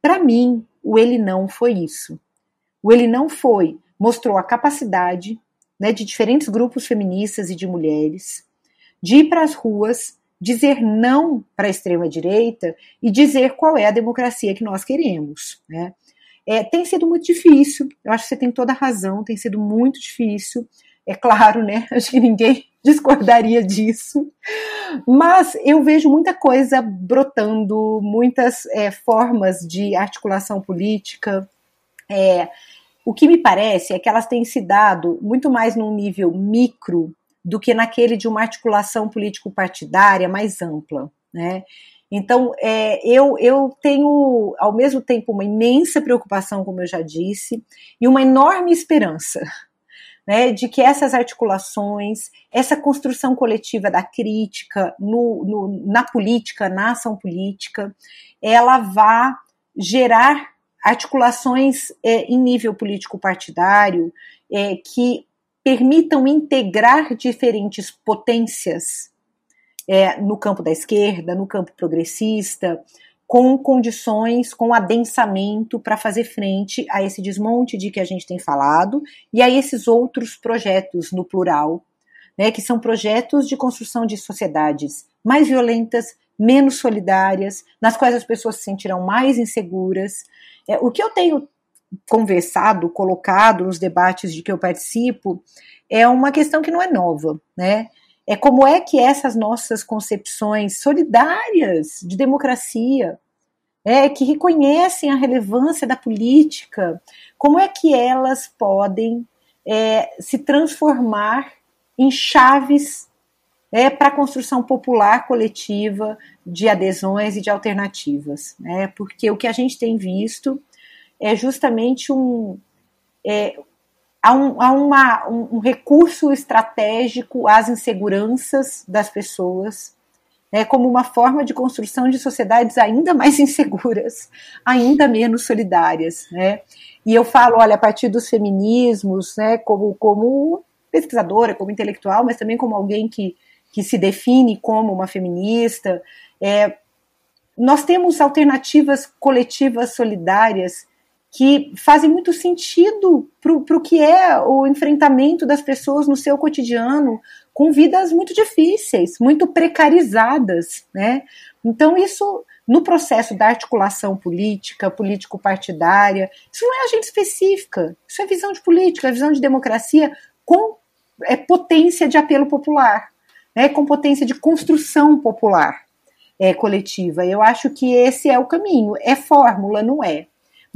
Para mim, o ele não foi isso. O ele não foi, mostrou a capacidade né, de diferentes grupos feministas e de mulheres de ir para as ruas, dizer não para a extrema-direita e dizer qual é a democracia que nós queremos. Né? É, tem sido muito difícil, eu acho que você tem toda a razão, tem sido muito difícil. É claro, né? Acho que ninguém discordaria disso. Mas eu vejo muita coisa brotando, muitas é, formas de articulação política. É, o que me parece é que elas têm se dado muito mais num nível micro do que naquele de uma articulação político-partidária mais ampla. Né? Então, é, eu, eu tenho, ao mesmo tempo, uma imensa preocupação, como eu já disse, e uma enorme esperança né, de que essas articulações, essa construção coletiva da crítica no, no, na política, na ação política, ela vá gerar articulações é, em nível político-partidário é, que permitam integrar diferentes potências é, no campo da esquerda, no campo progressista, com condições, com adensamento para fazer frente a esse desmonte de que a gente tem falado e a esses outros projetos no plural, né, que são projetos de construção de sociedades mais violentas, menos solidárias, nas quais as pessoas se sentirão mais inseguras. É, o que eu tenho conversado, colocado nos debates de que eu participo, é uma questão que não é nova, né? é como é que essas nossas concepções solidárias de democracia, é, que reconhecem a relevância da política, como é que elas podem é, se transformar em chaves é, para a construção popular coletiva de adesões e de alternativas. Né? Porque o que a gente tem visto é justamente um, é, há, um, há uma, um, um, recurso estratégico às inseguranças das pessoas, né, como uma forma de construção de sociedades ainda mais inseguras, ainda menos solidárias. Né? E eu falo, olha, a partir dos feminismos, né, como, como pesquisadora, como intelectual, mas também como alguém que, que se define como uma feminista, é, nós temos alternativas coletivas solidárias que fazem muito sentido para o que é o enfrentamento das pessoas no seu cotidiano, com vidas muito difíceis, muito precarizadas, né? Então isso no processo da articulação política, político-partidária, isso não é agente específica, isso é visão de política, é visão de democracia com é, potência de apelo popular, né, com potência de construção popular é, coletiva. Eu acho que esse é o caminho. É fórmula, não é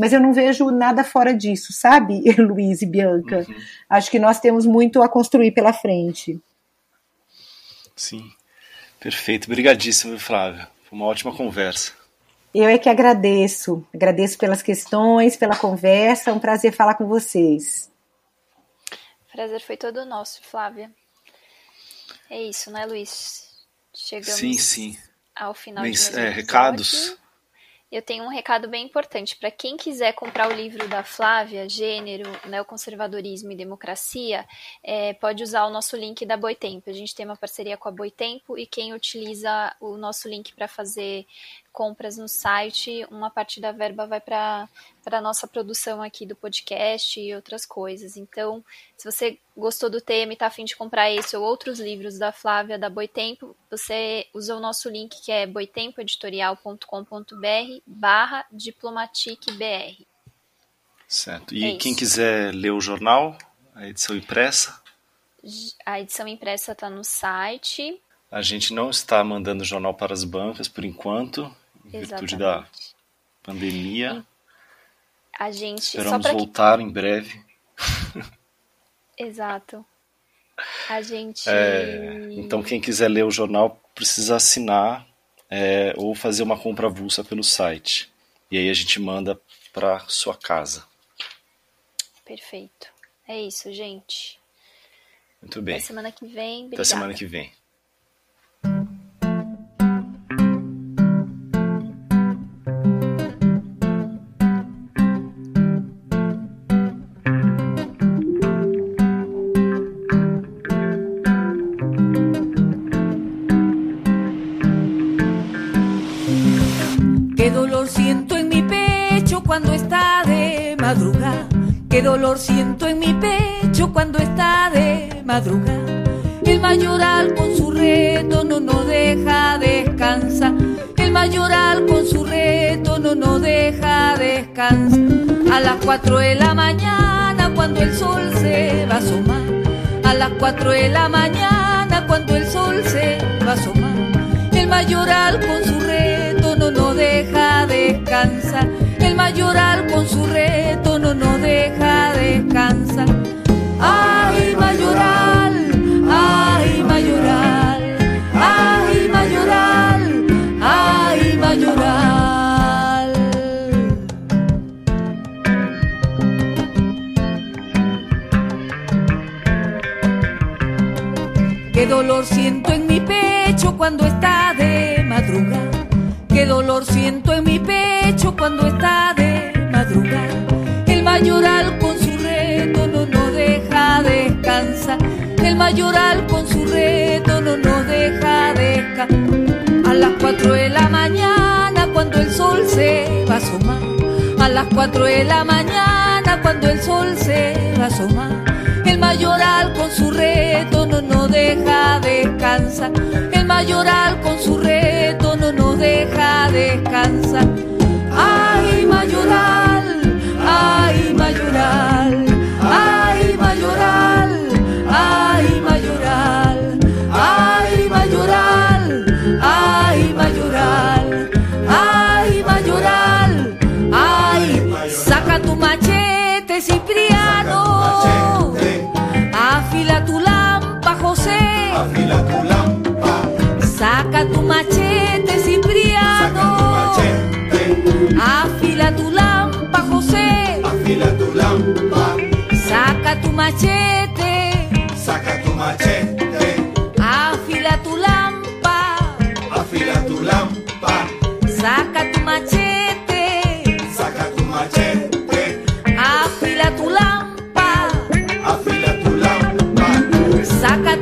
mas eu não vejo nada fora disso, sabe, Luiz e Bianca? Uhum. Acho que nós temos muito a construir pela frente. Sim, perfeito. Obrigadíssimo, Flávia. Foi uma ótima conversa. Eu é que agradeço. Agradeço pelas questões, pela conversa. É um prazer falar com vocês. Prazer foi todo nosso, Flávia. É isso, né, Luiz? Chegamos sim, sim. ao final Mas, de é, recados. Eu tenho um recado bem importante para quem quiser comprar o livro da Flávia, Gênero, Neoconservadorismo e Democracia, é, pode usar o nosso link da Boitempo. A gente tem uma parceria com a Boitempo e quem utiliza o nosso link para fazer compras no site, uma parte da verba vai para a nossa produção aqui do podcast e outras coisas. Então, se você gostou do tema e está afim de comprar esse ou outros livros da Flávia da Boitempo, você usa o nosso link que é boitempoeditorial.com.br barra diplomaticbr. Certo. E é quem quiser ler o jornal, a edição impressa? A edição impressa está no site. A gente não está mandando o jornal para as bancas por enquanto, em virtude da pandemia. A gente esperamos voltar que... em breve. Exato. A gente. É, então quem quiser ler o jornal precisa assinar é, ou fazer uma compra avulsa pelo site. E aí a gente manda para sua casa. Perfeito. É isso, gente. Muito bem. Até semana que vem. Obrigada. Até semana que vem. Las cuatro de la mañana cuando el sol se va a asomar. A las cuatro de la mañana cuando el sol se va a asomar. El mayoral con su reto no nos deja descansar. El mayoral dolor siento en mi pecho cuando está de madrugada. Qué dolor siento en mi pecho cuando está de madrugada. El mayoral con su reto no nos deja descansar. El mayoral con su reto no nos deja descansar. A las cuatro de la mañana cuando el sol se va a asomar. A las cuatro de la mañana cuando el sol se va a asomar. Mayoral con su reto no nos deja descansar. El mayoral con su reto no nos deja descansar. Ay, mayoral, ay, mayoral, ay, mayoral, ay, mayoral, ay, mayoral, ay, mayoral, ay, mayoral, ay, saca tu machete, Cipriano, machete. Saca tu machete. Afila tu lampa. Afila tu lampa. Saca tu machete. Saca tu machete. Afila tu lampa. Afila tu lampa. Saca tu